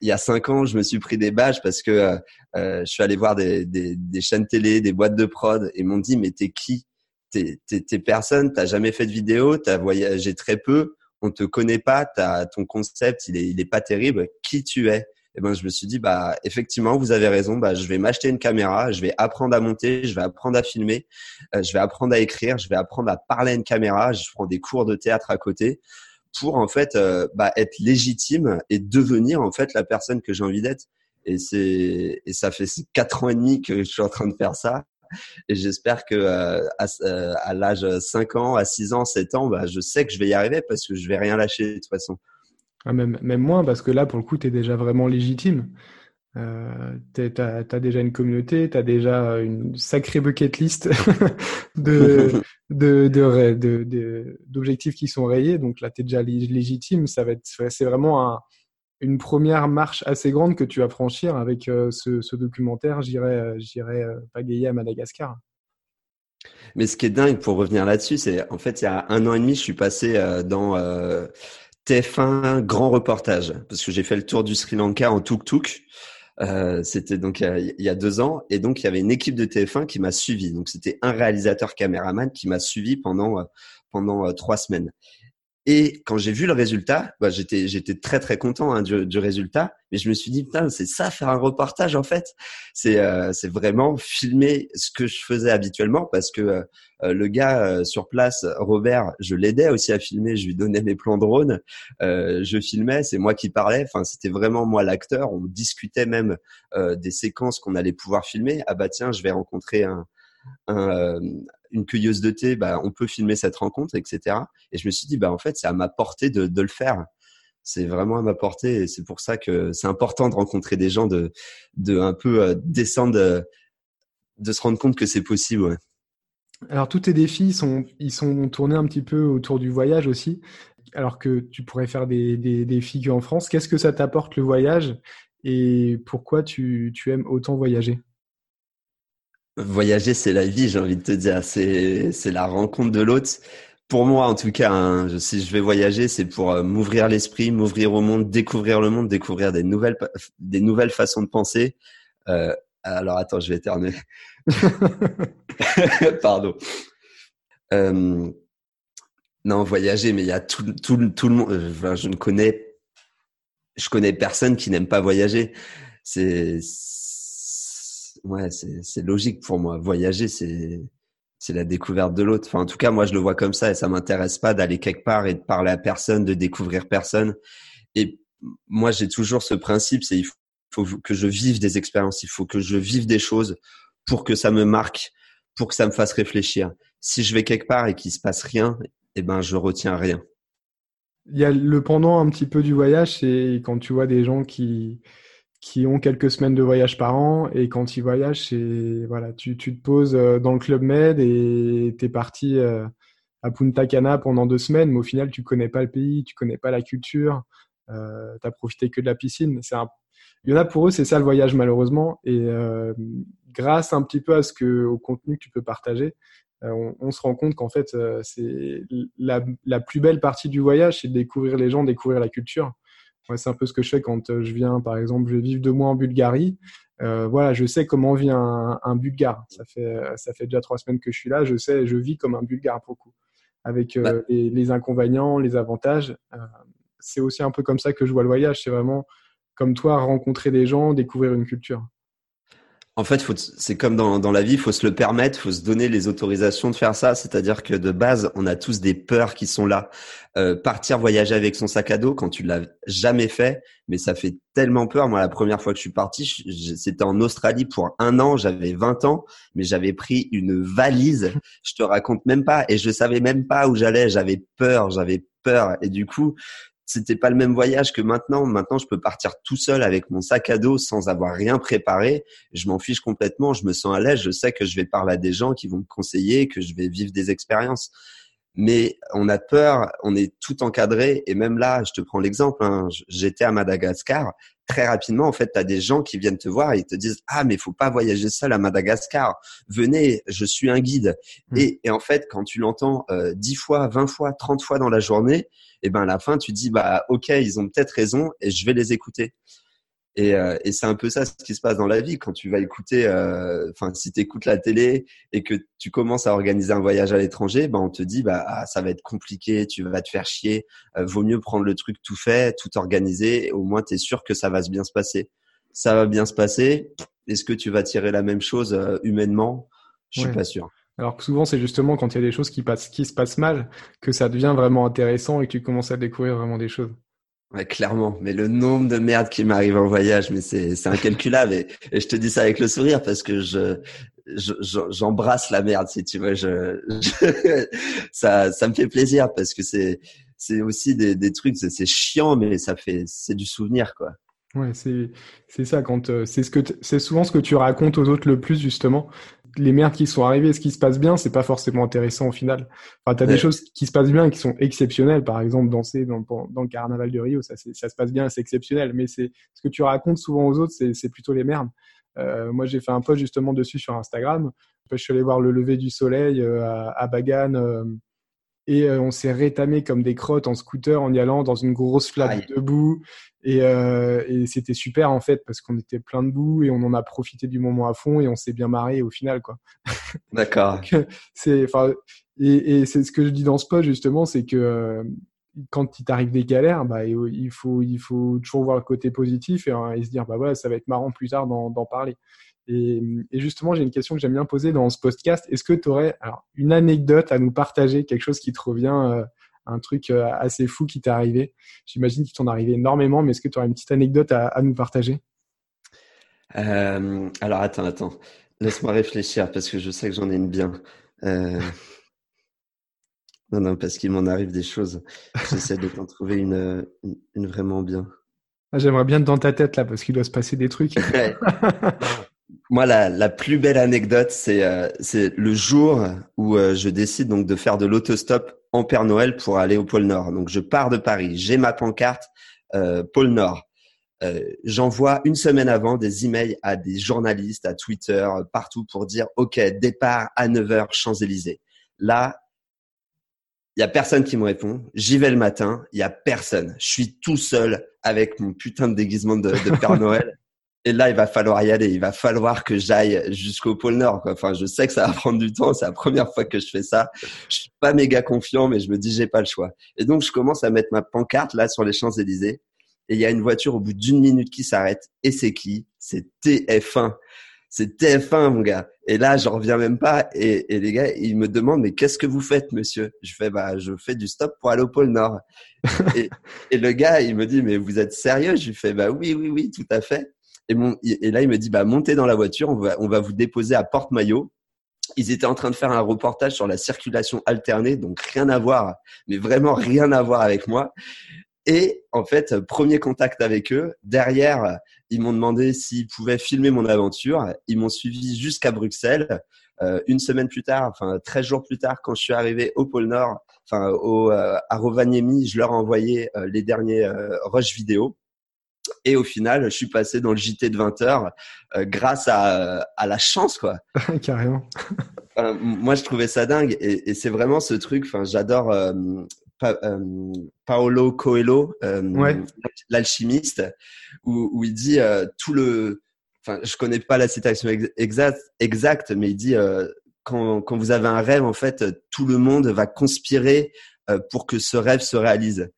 Il y a cinq ans, je me suis pris des bâches parce que euh, je suis allé voir des, des, des, chaînes télé, des boîtes de prod, et m'ont dit, mais t'es qui? T'es, personne, t'as jamais fait de vidéo, t'as voyagé très peu, on te connaît pas, t'as, ton concept, il est, il est pas terrible. Qui tu es? Et eh ben, je me suis dit, bah, effectivement, vous avez raison. Bah, je vais m'acheter une caméra, je vais apprendre à monter, je vais apprendre à filmer, euh, je vais apprendre à écrire, je vais apprendre à parler à une caméra. Je prends des cours de théâtre à côté pour en fait euh, bah, être légitime et devenir en fait la personne que j'ai envie d'être. Et c'est et ça fait quatre ans et demi que je suis en train de faire ça et j'espère que euh, euh, à l'âge 5 ans, à 6 ans, 7 ans, bah, je sais que je vais y arriver parce que je vais rien lâcher de toute façon. Ah, même, même moins, parce que là, pour le coup, tu es déjà vraiment légitime. Euh, tu as, déjà une communauté, tu as déjà une sacrée bucket list de, de, de, d'objectifs qui sont rayés. Donc là, tu es déjà légitime. Ça va être, c'est vraiment un, une première marche assez grande que tu vas franchir avec euh, ce, documentaire, j'irai, euh, j'irai euh, pagayer à Madagascar. Mais ce qui est dingue pour revenir là-dessus, c'est en fait il y a un an et demi, je suis passé euh, dans euh, TF1 grand reportage parce que j'ai fait le tour du Sri Lanka en tuk-tuk. Euh, c'était donc il y a deux ans et donc il y avait une équipe de TF1 qui m'a suivi. Donc c'était un réalisateur caméraman qui m'a suivi pendant pendant trois semaines. Et quand j'ai vu le résultat, bah, j'étais j'étais très très content hein, du, du, résultat. Mais je me suis dit putain c'est ça faire un reportage en fait. C'est euh, c'est vraiment filmer ce que je faisais habituellement parce que euh, euh, le gars sur place, Robert, je l'aidais aussi à filmer. Je lui donnais mes plans drone. je filmais, c'est moi qui parlais. Enfin c'était vraiment moi l'acteur. On discutait même des séquences qu'on allait pouvoir filmer. Ah bah tiens je vais rencontrer un un, une cueilleuse de thé, bah, on peut filmer cette rencontre, etc. Et je me suis dit, bah, en fait, c'est à ma portée de, le faire. C'est vraiment à ma portée et c'est pour ça que c'est important de rencontrer des gens, de, un peu euh, descendre, de, de, se rendre compte que c'est possible. Alors, tous tes défis, ils sont, tournés un petit peu autour du voyage aussi, alors que tu pourrais faire des, des, des figures en France. Qu'est-ce que ça t'apporte le voyage? Et pourquoi tu aimes autant voyager? Voyager, c'est la vie, j'ai envie de te dire. C'est, c'est la rencontre de l'autre. Pour moi, en tout cas, hein, si je vais voyager, c'est pour euh, m'ouvrir l'esprit, m'ouvrir au monde, découvrir le monde, découvrir des nouvelles, des nouvelles façons de penser. Euh, alors, attends, je vais éternuer. Pardon. Euh, non, voyager, mais il y a tout, tout, tout le monde. Enfin, je ne connais, je connais personne qui n'aime pas voyager. C'est ouais, c'est logique pour moi. Voyager, c'est la découverte de l'autre. Enfin, en tout cas, moi, je le vois comme ça et ça m'intéresse pas d'aller quelque part et de parler à personne, de découvrir personne. Et moi, j'ai toujours ce principe, c'est il faut que je vive des expériences, il faut que je vive des choses pour que ça me marque, pour que ça me fasse réfléchir. Si je vais quelque part et qu'il se passe rien, eh ben, je retiens rien. Il y a le pendant un petit peu du voyage, c'est quand tu vois des gens qui, qui ont quelques semaines de voyage par an et quand ils voyagent, c'est voilà, tu, tu te poses euh, dans le club Med et tu es parti euh, à Punta Cana pendant deux semaines, mais au final tu connais pas le pays, tu connais pas la culture, euh, tu as profité que de la piscine. C'est un... Il y en a pour eux, c'est ça le voyage malheureusement et euh, grâce un petit peu à ce que au contenu que tu peux partager, on, on, se rend compte qu'en fait c'est la, la plus belle partie du voyage, c'est de découvrir les gens, découvrir la culture c'est un peu ce que je fais quand euh, je viens, par exemple, je vais vivre deux mois en Bulgarie. Euh, voilà, je sais comment vit un, un, Bulgare. Ça fait, ça fait déjà trois semaines que je suis là. Je sais, je vis comme un Bulgare pour coup, avec euh, bah. les, les, inconvénients, les avantages. c'est aussi un peu comme ça que je vois le voyage. C'est vraiment comme toi, rencontrer des gens, découvrir une culture. En fait, c'est comme dans, dans, la vie, il faut se le permettre, il faut se donner les autorisations de faire ça. C'est-à-dire que de base, on a tous des peurs qui sont là. Euh, partir voyager avec son sac à dos quand tu l'as jamais fait, mais ça fait tellement peur. Moi, la première fois que je suis parti, c'était en Australie pour un an. J'avais 20 ans, mais j'avais pris une valise. Je te raconte même pas, et je savais même pas où j'allais. J'avais peur, j'avais peur, et du coup, c'était pas le même voyage que maintenant. Maintenant, je peux partir tout seul avec mon sac à dos sans avoir rien préparé. Je m'en fiche complètement. Je me sens à l'aise. Je sais que je vais parler à des gens qui vont me conseiller, que je vais vivre des expériences. Mais on a peur, on est tout encadré. Et même là, je te prends l'exemple. Hein, J'étais à Madagascar. Très rapidement, en fait, tu as des gens qui viennent te voir et ils te disent ah mais faut pas voyager seul à Madagascar. Venez, je suis un guide. Mmh. Et, et, en fait, quand tu l'entends euh, 10 fois, 20 fois, 30 fois dans la journée, et ben à la fin tu dis bah ok ils ont peut-être raison et je vais les écouter. Et, euh, et c'est un peu ça ce qui se passe dans la vie quand tu vas écouter, euh, enfin si tu écoutes la télé et que tu commences à organiser un voyage à l'étranger, ben on te dit bah ah, ça va être compliqué, tu vas te faire chier, euh, vaut mieux prendre le truc tout fait, tout organisé, et au moins tu es sûr que ça va bien se passer. Ça va bien se passer. Est-ce que tu vas tirer la même chose humainement? Je suis pas sûr. Alors que souvent, c'est justement quand il y a des choses qui, passent, qui se passent mal que ça devient vraiment intéressant et que tu commences à découvrir vraiment des choses. Ouais, clairement. Mais le nombre de merde qui m'arrive en voyage, mais c'est, incalculable. et, je te dis ça avec le sourire parce que je, j'embrasse la merde, si tu veux. Je, ça, ça me fait plaisir parce que c'est, c'est aussi des, des trucs, c'est, chiant, mais ça fait, c'est du souvenir, quoi. Ouais, c'est, c'est ça quand, euh, c'est ce que, c'est souvent ce que tu racontes aux autres le plus, justement les merdes qui sont arrivées, ce qui se passe bien, c'est pas forcément intéressant au final. Enfin, t'as as des choses qui se passent bien et qui sont exceptionnelles. Par exemple, danser dans, dans le carnaval de Rio, ça, ça se passe bien, c'est exceptionnel. Mais c'est ce que tu racontes souvent aux autres, c'est plutôt les merdes. moi, j'ai fait un post justement dessus sur Instagram. Je suis allé voir le lever du soleil à, à Bagan et euh, on s'est rétamé comme des crottes en scooter en y allant dans une grosse flaque de boue. Et, euh, et c'était super en fait parce qu'on était plein de boue et on en a profité du moment à fond et on s'est bien marré au final quoi. D'accord. c'est enfin et, et c'est ce que je dis dans ce post justement, c'est que euh, quand il t'arrive des galères, bah, il faut il faut toujours voir le côté positif et, et se dire bah voilà ça va être marrant plus tard d'en parler. Et, justement, j'ai une question que j'aime bien poser dans ce podcast. Est-ce que tu aurais une anecdote à nous partager, quelque chose qui te revient, euh, un truc euh, assez fou qui t'est arrivé? J'imagine qu'il t'en est arrivé énormément, mais est-ce que tu aurais une petite anecdote à, nous partager? Euh, Alors, attends, attends. Laisse-moi réfléchir parce que je sais que j'en ai une bien. Non, non, parce qu'il m'en arrive des choses. J'essaie de t'en trouver une, une, vraiment bien. Ah, j'aimerais bien dans ta tête là, parce qu'il doit se passer des trucs. Moi, la, la, plus belle anecdote, c'est euh, le jour où euh, je décide donc de faire de l'autostop en Père Noël pour aller au pôle Nord. Donc, je pars de Paris, j'ai ma pancarte euh, pôle Nord. Euh, J'envoie une semaine avant des emails à des journalistes, à Twitter, partout pour dire OK, départ à 9h Champs-Élysées. Là, il y a personne qui me répond. J'y vais le matin, il y a personne. Je suis tout seul avec mon putain de déguisement de, de Père Noël. Et là, il va falloir y aller. Il va falloir que j'aille jusqu'au pôle Nord. Quoi. Enfin, je sais que ça va prendre du temps. C'est la première fois que je fais ça. Je suis pas méga confiant, mais je me dis j'ai pas le choix. Et donc, je commence à mettre ma pancarte là sur les Champs Élysées. Et il y a une voiture au bout d'une minute qui s'arrête. Et c'est qui? C'est TF1. C'est TF1, mon gars. Et là, j'en reviens même pas. Et, et les gars, ils me demandent, mais qu'est-ce que vous faites, monsieur? Je fais, bah, je fais du stop pour aller au pôle Nord. et, et, le gars, il me dit, mais vous êtes sérieux? Je lui fais, bah oui, oui, oui, tout à fait. Et, là, il me dit, bah, montez dans la voiture, on va, vous déposer à Porte-Maillot. Ils étaient en train de faire un reportage sur la circulation alternée, donc rien à voir, mais vraiment rien à voir avec moi. Et en fait, premier contact avec eux. Derrière, ils m'ont demandé s'ils pouvaient filmer mon aventure. Ils m'ont suivi jusqu'à Bruxelles. Euh, une semaine plus tard, enfin 13 jours plus tard, quand je suis arrivé au pôle Nord, enfin au, euh, à Rovaniemi, je leur ai envoyé euh, les derniers rushs vidéo. Et au final, je suis passé dans le JT de 20 heures euh, grâce à, à la chance, quoi. Carrément. moi, je trouvais ça dingue. Et, et c'est vraiment ce truc. Enfin, j'adore euh, euh, Paolo Coelho, l'alchimiste, où, où, il dit tout le. Enfin, je connais pas la citation exacte, exacte mais il dit quand, quand vous avez un rêve, en fait, tout le monde va conspirer pour que ce rêve se réalise.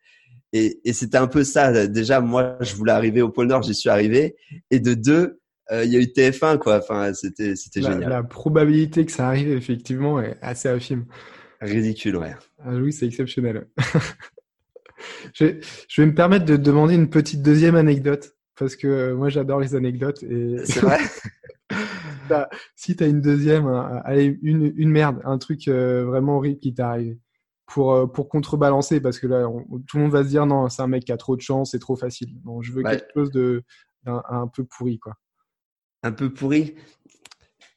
Et, et c'était un peu ça. Déjà, moi, je voulais arriver au pôle Nord, j'y suis arrivé. Et de deux, euh, il y a eu TF1, quoi. Enfin, c'était, c'était génial. La probabilité que ça arrive, effectivement, est assez infime. Ridicule, ouais. Ah, oui, c'est exceptionnel. je, je, vais me permettre de demander une petite deuxième anecdote. Parce que euh, moi, j'adore les anecdotes. Et... C'est vrai Si tu as une deuxième, allez, une, une merde, un truc euh, vraiment horrible qui t'est arrivé pour, euh, pour contrebalancer parce que là, tout le monde va se dire non, c'est un mec qui a trop de chance, c'est trop facile. Donc, je veux quelque chose de un, peu pourri, quoi. Un peu pourri.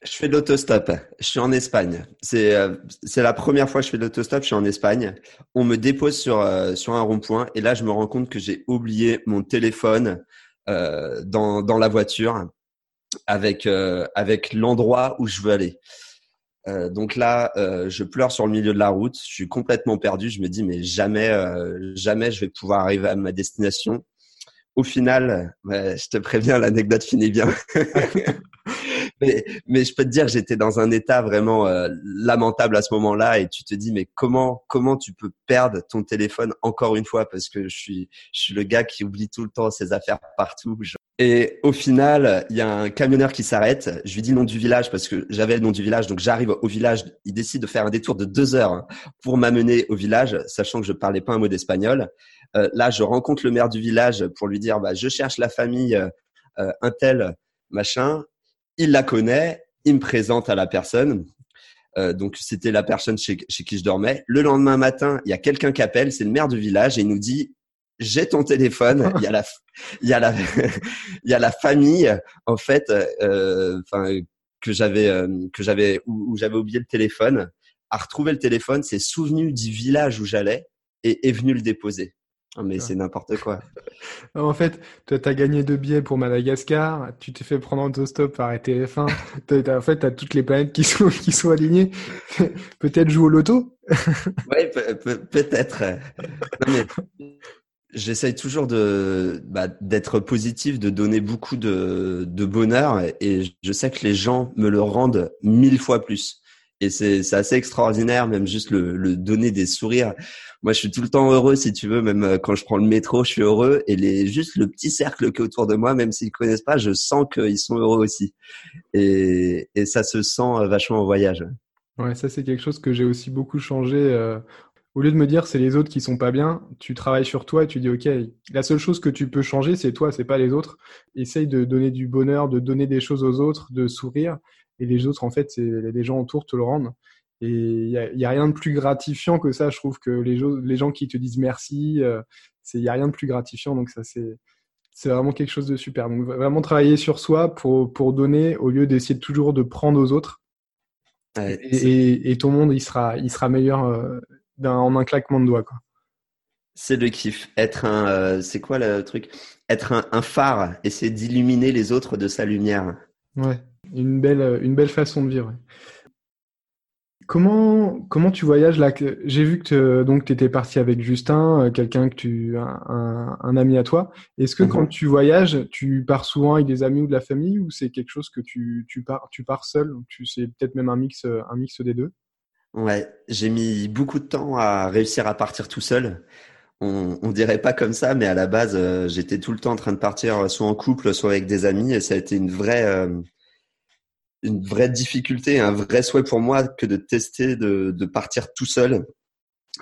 Je fais de l'autostop. Je suis en Espagne. C'est euh, c'est la première fois que je fais de l'autostop. Je suis en Espagne. On me dépose sur euh, sur un rond-point et là, je me rends compte que j'ai oublié mon téléphone dans dans la voiture avec avec l'endroit où je veux aller. Euh, donc là, euh, je pleure sur le milieu de la route. Je suis complètement perdu. Je me dis mais jamais, euh, jamais je vais pouvoir arriver à ma destination. Au final, je te préviens, l'anecdote finit bien. mais, mais, je peux te dire, j'étais dans un état vraiment lamentable à ce moment-là, et tu te dis mais comment comment tu peux perdre ton téléphone encore une fois? Parce que je suis je suis le gars qui oublie tout le temps ses affaires partout. Et au final, il y a un camionneur qui s'arrête. Je lui dis le nom du village parce que j'avais le nom du village. Donc j'arrive au village. Il décide de faire un détour de deux heures hein, pour m'amener au village, sachant que je parlais pas un mot d'espagnol. Euh, là, je rencontre le maire du village pour lui dire, bah, je cherche la famille euh, euh un tel machin. Il la connaît. Il me présente à la personne. Euh, donc c'était la personne chez, chez qui je dormais. Le lendemain matin, il y a quelqu'un qui appelle, c'est le maire du village et il nous dit j'ai ton téléphone, il y a la, il y a la, il y a la famille en fait, euh, que j'avais, euh, que j'avais où, j'avais oublié le téléphone, a retrouvé le téléphone, s'est souvenu du village où j'allais et est venu le déposer. Ah, mais c'est n'importe quoi. en fait, toi, tu as gagné deux billets pour Madagascar, tu t'es fait prendre en autostop par TF1. en fait, tu as toutes les planètes qui sont, qui sont alignées. peut-être jouer au loto Oui, peut-être. J'essaye toujours bah, d'être positif, de donner beaucoup de, bonheur et je sais que les gens me le rendent mille fois plus. Et c'est assez extraordinaire, même juste le, donner des sourires. Moi, je suis tout le temps heureux, si tu veux, même euh, quand je prends le métro, je suis heureux. Et juste le petit cercle qui est autour de moi, même s'ils connaissent pas, je sens qu'ils sont heureux aussi. Et, ça se sent euh, vachement au voyage. Ouais, ça c'est quelque chose que j'ai aussi beaucoup changé. Euh, au lieu de me dire c'est les autres qui sont pas bien, tu travailles sur toi et tu dis ok, la seule chose que tu peux changer c'est toi, c'est pas les autres. Essaye de donner du bonheur, de donner des choses aux autres, de sourire et les autres, en fait, c'est les gens autour te le rendent. Et il n'y a, y a, rien de plus gratifiant que ça. Je trouve que les, les gens qui te disent merci, euh, il n'y a rien de plus gratifiant. Donc ça, c'est c'est vraiment quelque chose de super. Donc vraiment travailler sur soi pour, pour donner au lieu d'essayer toujours de prendre aux autres. et, et, ton monde, il sera, il sera meilleur euh, en un claquement de doigts. Quoi. C'est le kiff. Être un, euh, c'est quoi le truc? Être un, un phare, essayer d'illuminer les autres de sa lumière. Ouais, une belle, une belle façon de vivre. Comment, comment tu voyages là J'ai vu que donc tu étais parti avec Justin, euh, quelqu'un que tu un, un, ami à toi. Est-ce que quand mhm. tu voyages, tu pars souvent avec des amis ou de la famille ou c'est quelque chose que tu, tu pars tu pars seul? Tu c'est peut-être même un mix un mix des deux. Ouais, j'ai mis beaucoup de temps à réussir à partir tout seul. On, on dirait pas comme ça, mais à la base, euh, j'étais tout le temps en train de partir soit en couple, soit avec des amis, et ça a été une vraie euh, une vraie difficulté, un vrai souhait pour moi que de tester de, de partir tout seul.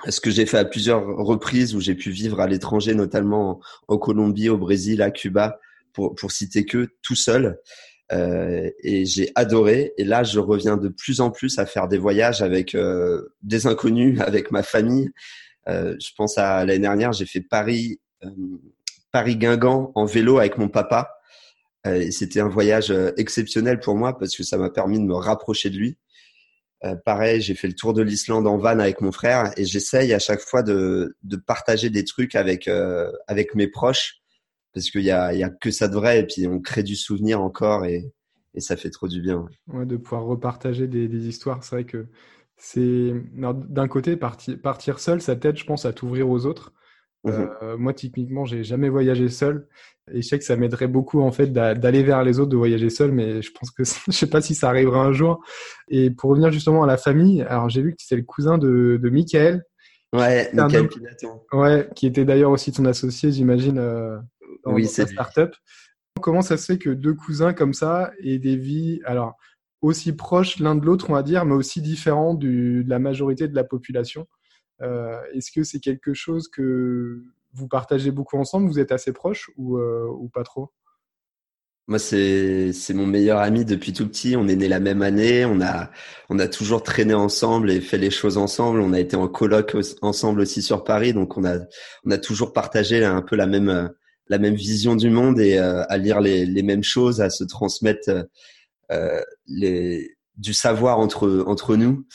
Ce que j'ai fait à plusieurs reprises où j'ai pu vivre à l'étranger, notamment en Colombie, au Brésil, à Cuba, pour, pour citer que tout seul. Euh, et j'ai adoré. Et là, je reviens de plus en plus à faire des voyages avec euh, des inconnus, avec ma famille. Euh, je pense à l'année dernière, j'ai fait Paris, Paris Guingamp en vélo avec mon papa. Euh, c'était un voyage exceptionnel pour moi parce que ça m'a permis de me rapprocher de lui. Pareil, j'ai fait le tour de l'Islande en van avec mon frère et j'essaye à chaque fois de, de, partager des trucs avec avec mes proches parce qu'il y a, y a que ça de vrai et puis on crée du souvenir encore et, et ça fait trop du bien. Ouais, de pouvoir repartager des, des histoires, c'est vrai que c'est d'un côté partir, partir seul, ça t'aide, je pense, à t'ouvrir aux autres. Mmh euh, moi, typiquement, j'ai jamais voyagé seul. Et je sais que ça m'aiderait beaucoup en fait d'aller vers les autres, de voyager seul, mais je pense que je sais pas si ça arrivera un jour. Et pour revenir justement à la famille, alors j'ai vu que c'est le cousin de, de Michael. Ouais, Michael Pinaton. Ouais, qui était d'ailleurs aussi ton associé, j'imagine, euh, dans, oui, dans startup. Comment ça se fait que deux cousins comme ça aient des vies, alors aussi proches l'un de l'autre, on va dire, mais aussi différents du, de la majorité de la population? Euh, Est-ce que c'est quelque chose que vous partagez beaucoup ensemble Vous êtes assez proches ou, euh, ou pas trop? Moi, c'est c'est mon meilleur ami depuis tout petit. On est né la même année. On a on a toujours traîné ensemble et fait les choses ensemble. On a été en coloc ensemble aussi sur Paris, donc on a on a toujours partagé un peu la même la même vision du monde et euh, à lire les les mêmes choses, à se transmettre euh, les du savoir entre entre nous.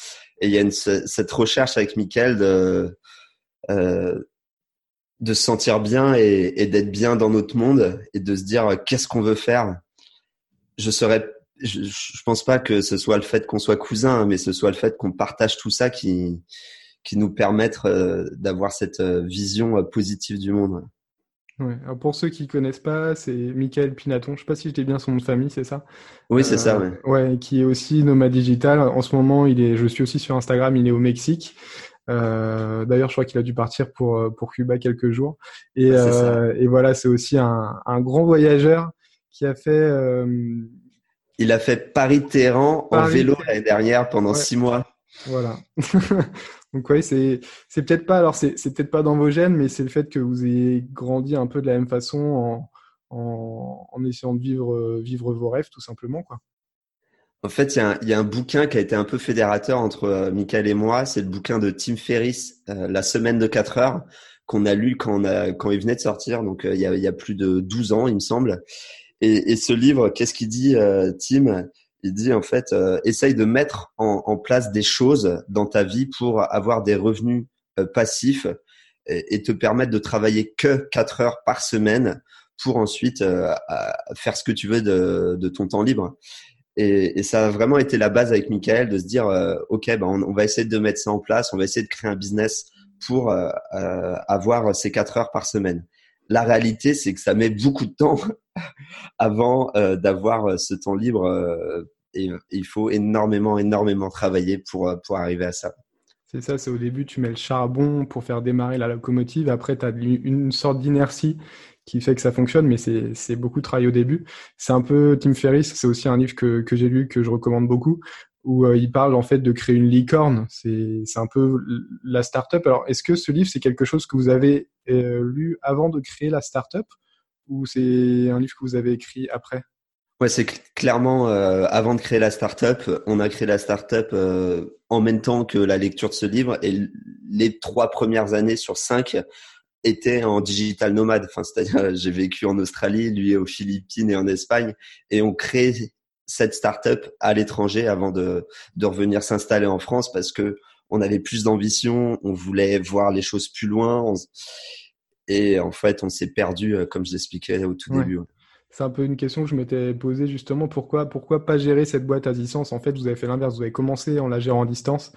Et il y a une, cette recherche avec Michael de, euh, de se sentir bien et, et d'être bien dans notre monde et de se dire euh, qu'est-ce qu'on veut faire? Je serais, je, je pense pas que ce soit le fait qu'on soit cousin, mais ce soit le fait qu'on partage tout ça qui, qui nous permettre euh, d'avoir cette euh, vision positive du monde. Ouais. Alors pour ceux qui connaissent pas, c'est Michael Pinaton. Je sais pas si j'étais bien son nom de famille, c'est ça? Oui, c'est ça. Ouais. ouais. qui est aussi nomade digital. En ce moment, il est. Je suis aussi sur Instagram. Il est au Mexique. Euh, D'ailleurs, je crois qu'il a dû partir pour pour Cuba quelques jours. Et, euh, et voilà, c'est aussi un, un, grand voyageur qui a fait. Euh... Il a fait Paris-Téhéran en vélo l'année dernière pendant six mois. Voilà. Donc oui, c'est c'est peut-être pas alors c'est peut-être pas dans vos gènes, mais c'est le fait que vous ayez grandi un peu de la même façon en en, en essayant de vivre vivre vos rêves tout simplement quoi. En fait, il y, a un, bouquin qui a été un peu fédérateur entre euh, Michael et moi. C'est le bouquin de Tim Ferriss, euh, La semaine de 4 heures, qu'on a lu quand, on a, quand il venait de sortir, donc euh, il, y a, y a plus de 12 ans, il me semble. Et ce livre, qu'est-ce qu'il dit, Tim? Il dit en fait, euh, essaye de mettre en, en, place des choses dans ta vie pour avoir des revenus euh, passifs et, te permettre de travailler que 4 heures par semaine pour ensuite euh, faire ce que tu veux de, de ton temps libre. Et, et, ça a vraiment été la base avec Michael de se dire, euh, OK, ben on, on, va essayer de mettre ça en place, on va essayer de créer un business pour euh, euh avoir ces 4 heures par semaine. La réalité, c'est que ça met beaucoup de temps avant d'avoir ce temps libre et il faut énormément, énormément travailler pour, arriver à ça. C'est ça, c'est au début, tu mets le charbon pour faire démarrer la locomotive. Après, tu as une sorte d'inertie qui fait que ça fonctionne, mais c'est beaucoup de au début. C'est un peu Tim Ferriss, c'est aussi un livre que, que j'ai lu, que je recommande beaucoup, où euh, il parle en fait de créer une licorne. C'est un peu la startup. Alors, est-ce que ce livre, c'est quelque chose que vous avez euh, lu avant de créer la startup ou c'est un livre que vous avez écrit après? Ouais, c'est clairement euh, avant de créer la startup, on a créé la startup en même temps que la lecture de ce livre et les trois premières années sur cinq étaient en digital nomade. Enfin, c'est-à-dire j'ai vécu en Australie, lui aux Philippines et en Espagne et on crée cette startup à l'étranger avant de, de revenir s'installer en France parce que on avait plus d'ambition, on voulait voir les choses plus loin et en fait on s'est perdu euh, comme je l'expliquais au tout début. C'est un peu une question que je m'étais posée justement. Pourquoi, pourquoi pas gérer cette boîte à distance? En fait, vous avez fait l'inverse. Vous avez commencé en la gérant à distance.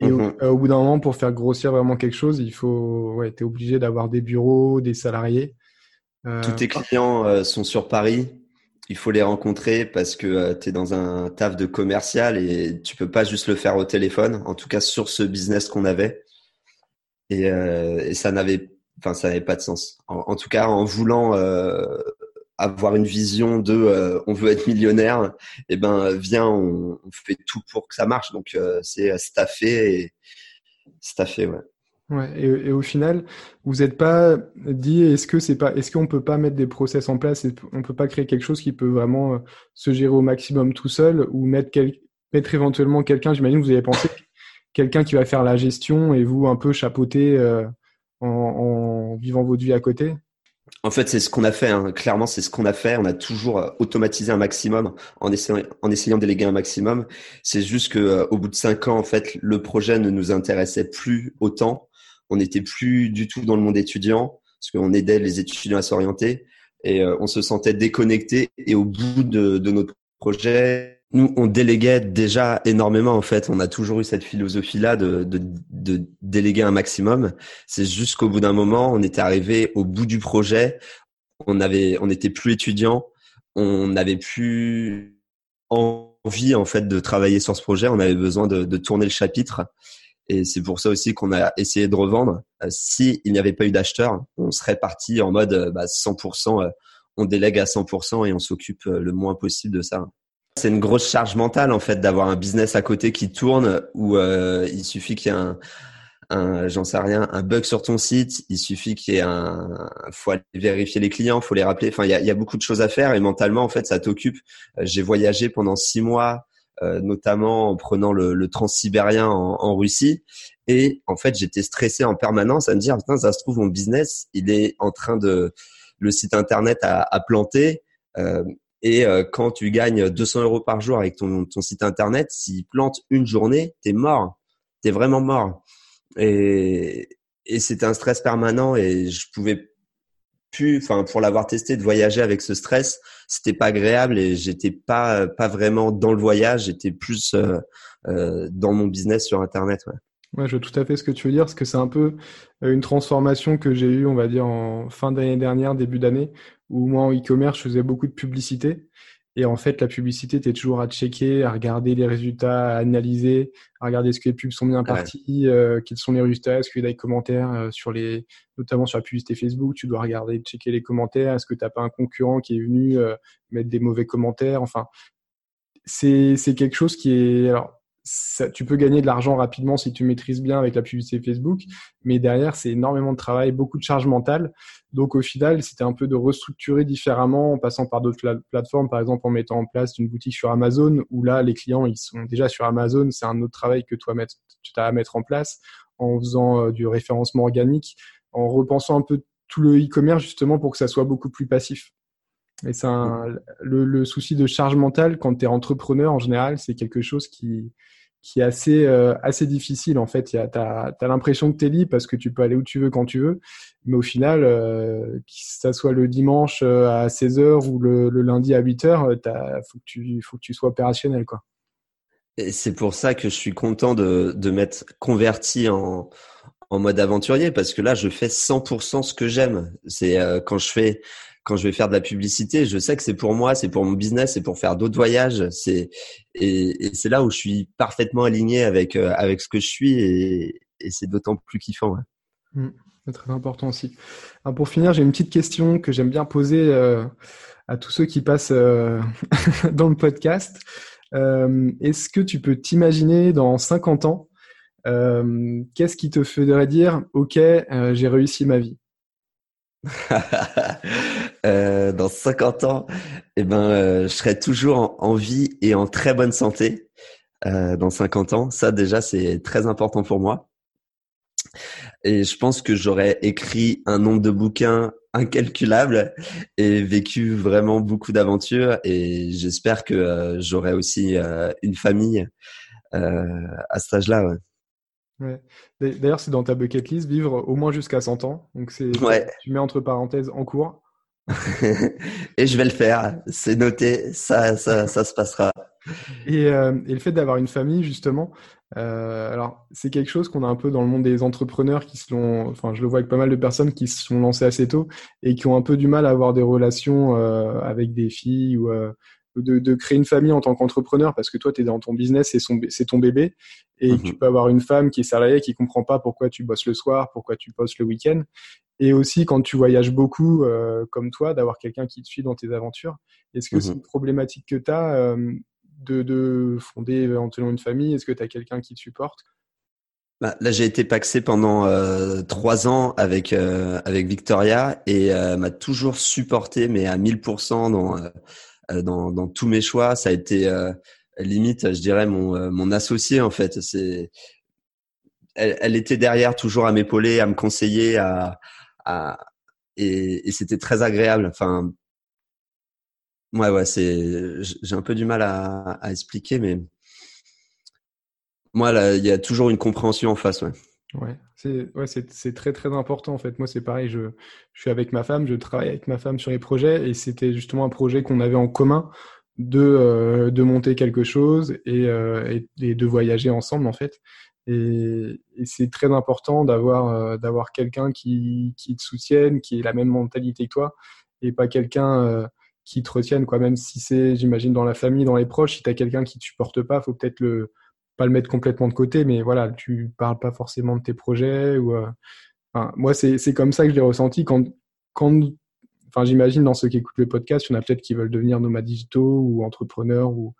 Et au, mhm. bout d'un moment, pour faire grossir vraiment quelque chose, il faut, ouais, es obligé d'avoir des bureaux, des salariés. Euh, Tous tes clients euh, sont sur Paris. Il faut les rencontrer parce que euh, tu es dans un taf de commercial et tu peux pas juste le faire au téléphone. En tout cas, sur ce business qu'on avait. Et, et ça n'avait, enfin, ça n'avait pas de sens. En, tout cas, en voulant avoir une vision de euh, on veut être millionnaire, eh ben viens, on, fait tout pour que ça marche. Donc euh, c'est staffé et staffé, ouais. Ouais, et, au final, vous n'êtes pas dit est-ce que c'est pas est-ce qu'on peut pas mettre des process en place et on peut pas créer quelque chose qui peut vraiment euh, se gérer au maximum tout seul ou mettre quel, mettre éventuellement quelqu'un, j'imagine que vous avez pensé quelqu'un qui va faire la gestion et vous un peu chapeauter en, en vivant votre vie à côté? En fait, c'est ce qu'on a fait. Hein. Clairement, c'est ce qu'on a fait. On a toujours euh, automatisé un maximum en essayant, en essayant déléguer un maximum. C'est juste que euh, au bout de cinq ans, en fait, le projet ne nous intéressait plus autant. On n'était plus du tout dans le monde étudiant parce qu'on aidait les étudiants à s'orienter et euh, on se sentait déconnecté. Et au bout de, de notre projet, nous, on déléguait déjà énormément en fait. On a toujours eu cette philosophie-là de, de, de, déléguer un maximum. C'est juste qu'au bout d'un moment, on était arrivé au bout du projet. On avait, on n'était plus étudiant. On n'avait plus envie en fait de travailler sur ce projet. On avait besoin de, de tourner le chapitre. Et c'est pour ça aussi qu'on a essayé de revendre. Euh, si il n'y avait pas eu d'acheteur, on serait parti en mode euh, bah, 100%. Euh, on délègue à 100% et on s'occupe le moins possible de ça. C'est une grosse charge mentale en fait d'avoir un business à côté qui tourne où il suffit qu'il y ait un, un j'en sais rien, un bug sur ton site, il suffit qu'il y ait un, faut aller vérifier les clients, faut les rappeler. Enfin, il y a, y a, beaucoup de choses à faire et mentalement en fait ça t'occupe. J'ai voyagé pendant six mois, euh, notamment en prenant le, le transsibérien en, en, Russie et en fait j'étais stressé en permanence à me dire putain ça se trouve mon business il est en train de le site internet à, à planter. Euh, et euh, quand tu gagnes 200 euros par jour avec ton, ton site internet, s'il plante une journée, t'es mort. T'es vraiment mort. Et, et c'était un stress permanent et je pouvais plus, enfin pour l'avoir testé, de voyager avec ce stress, c'était pas agréable et j'étais pas pas vraiment dans le voyage, j'étais plus euh, euh, dans mon business sur internet. Ouais. Ouais, je vois tout à fait ce que tu veux dire, parce que c'est un peu euh, une transformation que j'ai eue, on va dire, en fin d'année dernière, début d'année, où moi, en e-commerce, je faisais beaucoup de publicité. Et en fait, la publicité, tu es toujours à checker, à regarder les résultats, à analyser, à regarder est-ce que les pubs sont bien parties, euh, quels sont les résultats, est-ce qu'il y a des commentaires euh, sur les, notamment sur la publicité Facebook, tu dois regarder, checker les commentaires, est-ce que tu n'as pas un concurrent qui est venu mettre des mauvais commentaires, enfin, c'est quelque chose qui est, alors, tu peux gagner de l'argent rapidement si tu maîtrises bien avec la publicité Facebook, mais derrière, c'est énormément de travail, beaucoup de charge mentale. Donc au final, c'était un peu de restructurer différemment en passant par d'autres plateformes, par exemple en mettant en place une boutique sur Amazon, où là, les clients, ils sont déjà sur Amazon, c'est un autre travail que toi, tu as à mettre en place, en faisant euh, du référencement organique, en repensant un peu tout le e-commerce justement pour que ça soit beaucoup plus passif. Et c'est le, le, souci de charge mentale quand tu es entrepreneur en général, c'est quelque chose qui, qui est assez, euh, assez difficile en fait. Tu as, l'impression que tu es libre parce que tu peux aller où tu veux quand tu veux, mais au final, euh, que ça soit le dimanche euh, à 16h ou le, lundi à 8h, il faut, que tu, faut que tu sois opérationnel. Quoi. C'est pour ça que je suis content de, de m'être converti en, en mode aventurier parce que là, je fais 100% ce que j'aime. C'est quand je fais quand je vais faire de la publicité, je sais que c'est pour moi, c'est pour mon business, c'est pour faire d'autres voyages. C'est et, c'est là où je suis parfaitement aligné avec euh, avec ce que je suis et, c'est d'autant plus kiffant. Mmh, c'est très important aussi. pour finir, j'ai une petite question que j'aime bien poser euh, à tous ceux qui passent euh, dans le podcast. Est-ce que tu peux t'imaginer dans 50 ans Qu'est-ce qui te ferait dire OK, j'ai réussi ma vie euh, dans 50 ans, eh ben, euh, je serai toujours en, vie et en très bonne santé. Euh, dans 50 ans, ça déjà c'est très important pour moi. Et je pense que j'aurais écrit un nombre de bouquins incalculable et vécu vraiment beaucoup d'aventures. Et j'espère que j'aurai aussi une famille à cet âge-là. Ouais. D'ailleurs, c'est dans ta bucket list, vivre au moins jusqu'à 100 ans. Donc, c'est, tu mets entre parenthèses en cours. et je vais le faire. C'est noté. Ça, ça, ça se passera. Et, euh, et, le fait d'avoir une famille, justement, euh, alors c'est quelque chose qu'on a un peu dans le monde des entrepreneurs qui se l'ont, enfin, je le vois avec pas mal de personnes qui se sont lancées assez tôt et qui ont un peu du mal à avoir des relations euh, avec des filles ou de, créer une famille en tant qu'entrepreneur parce que toi, tu es dans ton business, c'est ton bébé. Et mhm. tu peux avoir une femme qui est salariée, qui comprend pas pourquoi tu bosses le soir, pourquoi tu bosses le week-end. Et aussi, quand tu voyages beaucoup, euh, comme toi, d'avoir quelqu'un qui te suit dans tes aventures. Est-ce que c'est mhm. une problématique que tu as euh, de, de, fonder en tenant une famille? Est-ce que tu as quelqu'un qui te supporte? Bah, là, j'ai été paxé pendant euh, trois ans avec avec Victoria et m'a toujours supporté, mais à 1000% dans dans, dans, tous mes choix. Ça a été euh, limite, je dirais, mon, euh, mon associé en fait. C'est elle, elle, était derrière, toujours à m'épauler, à me conseiller, à, à et, et c'était très agréable. Enfin, ouais, ouais, c'est, j'ai un peu du mal à, à expliquer, mais moi, là, il y a toujours une compréhension en face, ouais. Ouais, c'est très très important en fait. Moi, c'est pareil, je, suis avec ma femme, je travaille avec ma femme sur les projets et c'était justement un projet qu'on avait en commun de, euh, monter quelque chose et, euh, et, de voyager ensemble en fait. Et, c'est très important d'avoir euh, d'avoir quelqu'un qui, qui te soutienne, qui ait la même mentalité que toi et pas quelqu'un qui te retienne quoi. Même si c'est, j'imagine, dans la famille, dans les proches, si tu as quelqu'un qui te supporte pas, faut peut-être le pas le mettre complètement de côté, mais voilà, tu parles pas forcément de tes projets. Ou, euh, moi, c'est comme ça que je l'ai ressenti quand, quand enfin, j'imagine dans ceux qui écoutent le podcast, il y en a peut-être qui veulent devenir nomades digitaux ou entrepreneurs ou,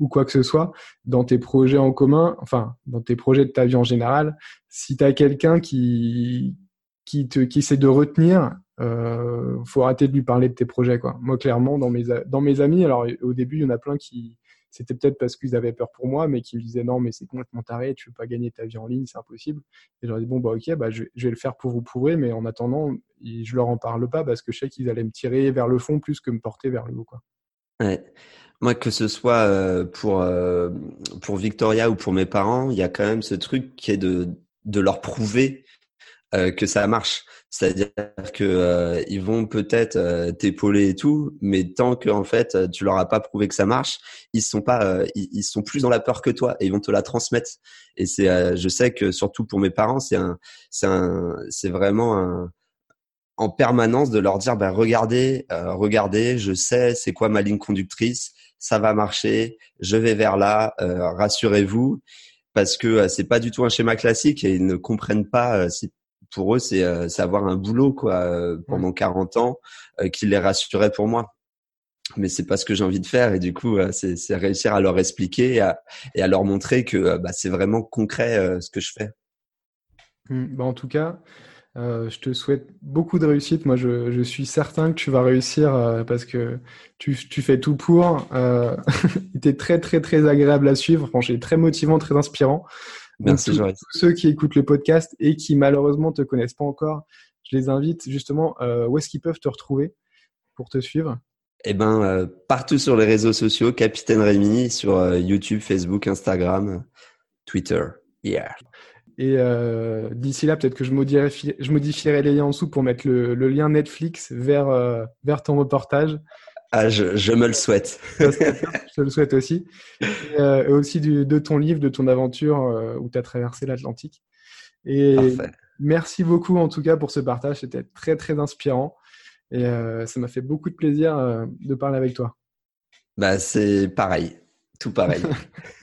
ou quoi que ce soit. Dans tes projets en commun, enfin, dans tes projets de ta vie en général, si tu as quelqu'un qui, qui, te, qui essaie de retenir, euh, faut arrêter de lui parler de tes projets. Quoi. Moi, clairement, dans mes, dans mes amis, alors au début, il y en a plein qui, c'était peut-être parce qu'ils avaient peur pour moi, mais qui me disaient non, mais c'est complètement taré, tu veux pas gagner ta vie en ligne, c'est impossible. Et je dis bon, bah ok, bah, je, vais le faire pour vous prouver, mais en attendant, je leur en parle pas parce que je sais qu'ils allaient me tirer vers le fond plus que me porter vers le haut. Quoi. Moi, que ce soit euh, pour, euh, pour Victoria ou pour mes parents, il y a quand même ce truc qui est de leur prouver euh, que ça marche. C'est-à-dire que euh, ils vont peut-être euh, t'épauler et tout, mais tant que en fait tu leur as pas prouvé que ça marche, ils sont pas, ils, sont plus dans la peur que toi et ils vont te la transmettre. Et c'est, je sais que surtout pour mes parents, c'est un, c'est un, c'est vraiment un, en permanence de leur dire, ben regardez, regardez, je sais c'est quoi ma ligne conductrice, ça va marcher, je vais vers là, rassurez-vous parce que c'est pas du tout un schéma classique et ils ne comprennent pas. c'est pour eux, euh, c'est avoir un boulot quoi euh, pendant 40 ans euh, qui les rassurait pour moi. Mais c'est pas ce que j'ai envie de faire et du coup, c'est réussir à leur expliquer et à, leur montrer que bah, c'est vraiment concret ce que je fais. Mmh, bah en tout cas, je te souhaite beaucoup de réussite. Moi, je, suis certain que tu vas réussir parce que tu, fais tout pour. Tu es très, très, très agréable à suivre. Franchement, très motivant, très inspirant. Merci, tous, tous ceux qui écoutent le podcast et qui malheureusement te connaissent pas encore, je les invite justement, euh, où est-ce qu'ils peuvent te retrouver pour te suivre? Eh ben, euh, partout sur les réseaux sociaux, Capitaine Rémi, sur euh, YouTube, Facebook, Instagram. Twitter. Yeah. Et euh, d'ici là, peut-être que je modifierai, je modifierai les liens en dessous pour mettre le, lien Netflix vers, vers ton reportage. Ah, je, je me le souhaite. je te le souhaite aussi. Et, euh, aussi du, de ton livre, de ton aventure où tu as traversé l'Atlantique. Et merci beaucoup en tout cas pour ce partage. C'était très, très inspirant. Et ça m'a fait beaucoup de plaisir de parler avec toi. Bah, c'est pareil. Tout pareil.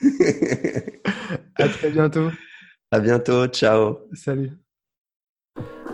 à très bientôt. À bientôt, ciao. Salut.